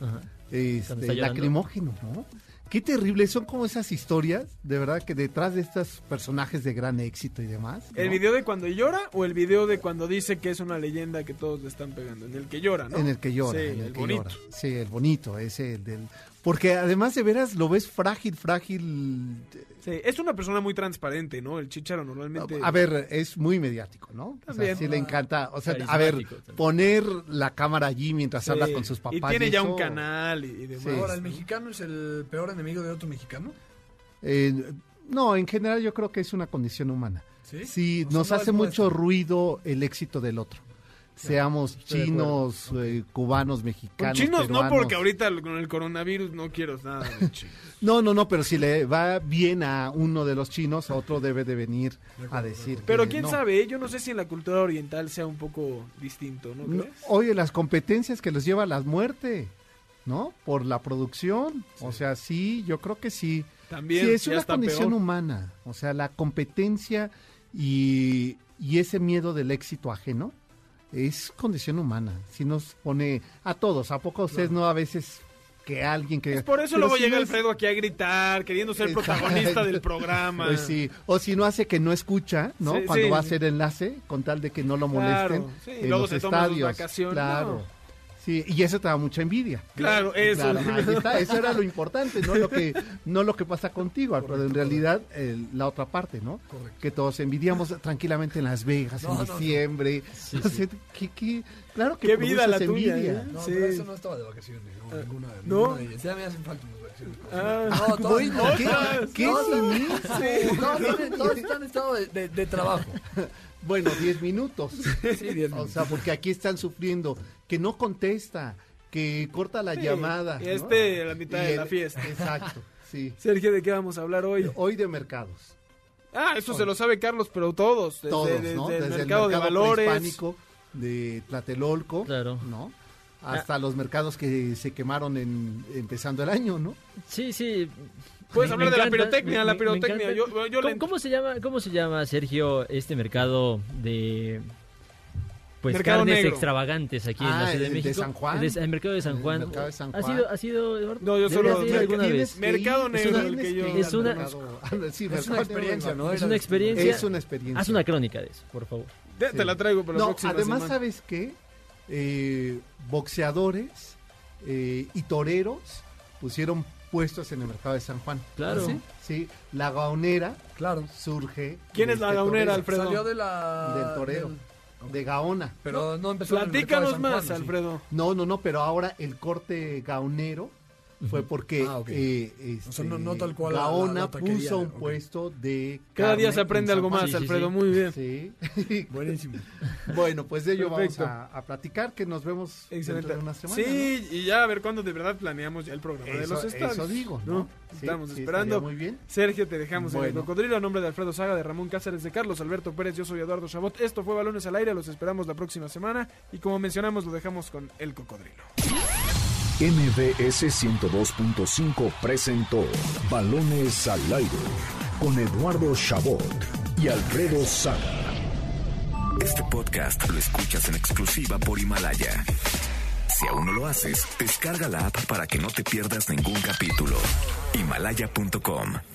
Ajá. este, lacrimógeno, ¿no? Qué terrible, son como esas historias, de verdad, que detrás de estos personajes de gran éxito y demás. ¿no? ¿El video de cuando llora o el video de cuando dice que es una leyenda que todos le están pegando? En el que llora, ¿no? En el que llora, Sí, en el, el que bonito. llora. Sí, el bonito, ese el del... Porque además de veras lo ves frágil, frágil. Sí, es una persona muy transparente, ¿no? El chicharo normalmente... A ver, es muy mediático, ¿no? O sea, También. sí le encanta. O sea, a ver, también. poner la cámara allí mientras Sí, habla con sus papás. Y tiene ya un canal y, y demás. Sí. Ahora, ¿el mexicano es el peor enemigo de otro mexicano? eh, no, en general yo creo que es una condición humana. ¿Sí? O sea, nos no hace mucho nuestro. ruido el éxito del otro. Seamos chinos, eh, cubanos, Con mexicanos. chinos no, porque ahorita con el coronavirus no quiero nada de *laughs* chinos. No, no, no, pero si le va bien a uno de los chinos, a otro debe de venir a decir. Pero que quién no. sabe, ¿eh? yo no sé si en la cultura oriental sea un poco distinto, ¿no No, crees? oye, las competencias que los lleva a la muerte, ¿no? Por la producción. O sea, sí, yo creo que sí. También, Sí, es una condición peor. humana. O sea, la competencia y, y ese miedo del éxito ajeno es condición humana. Si nos pone a todos, ¿a poco ustedes no a veces que alguien que... Es por eso luego si llega no es- Alfredo aquí a gritar, queriendo ser protagonista del programa. Pues sí, o si no hace que no escucha, ¿no? Sí, Cuando sí. va a hacer enlace, con tal de que no lo Claro, molesten sí, en luego los se toma sus estadios. vacaciones, Claro. no. Sí, y eso te da mucha envidia. Claro, eso. Claro, ahí está, eso era lo importante, no lo que no lo que pasa contigo, pero en realidad el- la otra parte, ¿no? Que todos envidiamos tranquilamente en Las Vegas No, en no, no. diciembre. Sí, O sí. ¿qué- qué? claro que Qué vida la tuya, envidia. ¿eh? No, Sí. pero eso no estaba de vacaciones. No, ninguna, ¿no? ninguna de ellas. Ya me hacen falta unas vacaciones. Ah, no, todas, ¿qué- qué *laughs* sí, todas tienen- todas están en estado de, de- de trabajo. Bueno, 10 minutos. Sí, 10 O sea, porque aquí están sufriendo, que no contesta, que corta la Sí, llamada. y ¿no? este a la mitad Y de el- la fiesta. Exacto, sí. Sergio, ¿de qué vamos a hablar hoy? Hoy de mercados. Ah, eso se lo sabe Carlos, pero todos. Desde, Todos, desde ¿no? el Desde mercado, de valores. de Tlatelolco, Claro. ¿no? Hasta los mercados que se quemaron en, empezando el año, ¿no? Sí, sí. Puedes Me- hablar me de la pirotecnia, me- la pirotecnia. Yo, yo ¿Cómo, le- cómo se llama, ¿Cómo se llama, Sergio, este mercado de pues Mercado carnes negro. extravagantes aquí en Ah, la Ciudad de el de México? San Juan. El, de- el mercado de San El Juan. mercado de San ¿Ha Juan. sido, ha sido, Eduardo? No, yo solo- ir alguna vez. Mercado es Negro, una- el que yo- Es una- ah, *laughs* sí, Es una experiencia, negro. ¿no? Es una experiencia. Es una experiencia. Haz una crónica de eso, por favor. Te, te la traigo para la No, próxima además, semana. ¿sabes qué? Eh, boxeadores eh, y toreros pusieron puestos en el mercado de San Juan. Claro. ¿Ah, ¿Sí? Sí, la gaonera Claro. surge. ¿Quién es la este gaonera, torero. Alfredo? Salió de la... Del torero. del- de Gaona. Pero no empezó en el mercado de Platícanos San más, Juan, ¿sí? Alfredo. No, no, no, pero ahora el corte gaonero fue porque Ah, ok. eh, este, O sea, no- no tal cual la- la- puso un puesto de Cada día carne se aprende en algo más, Alfredo, muy bien. Sí. *laughs* Buenísimo. Bueno, pues de ello Perfecto. vamos a, a platicar, que nos vemos Excelente. dentro de una semana. Sí, y ya a ver cuándo de verdad planeamos ya el programa de Eso- los estadios. eso digo, ¿no? Sí, Estamos sí, esperando. muy bien. Sergio, te dejamos en el cocodrilo. A nombre de Alfredo Saga, de Ramón Cáceres, de Carlos Alberto Pérez, yo soy Eduardo Chabot. Esto fue Balones al Aire, los esperamos la próxima semana. Y como mencionamos, lo dejamos con el cocodrilo. MBS 102.5 presentó Balones al aire con Eduardo Chabot y Alfredo Saga. Este podcast lo escuchas en exclusiva por Himalaya. Si aún no lo haces, descarga la app para que no te pierdas ningún capítulo. Himalaya.com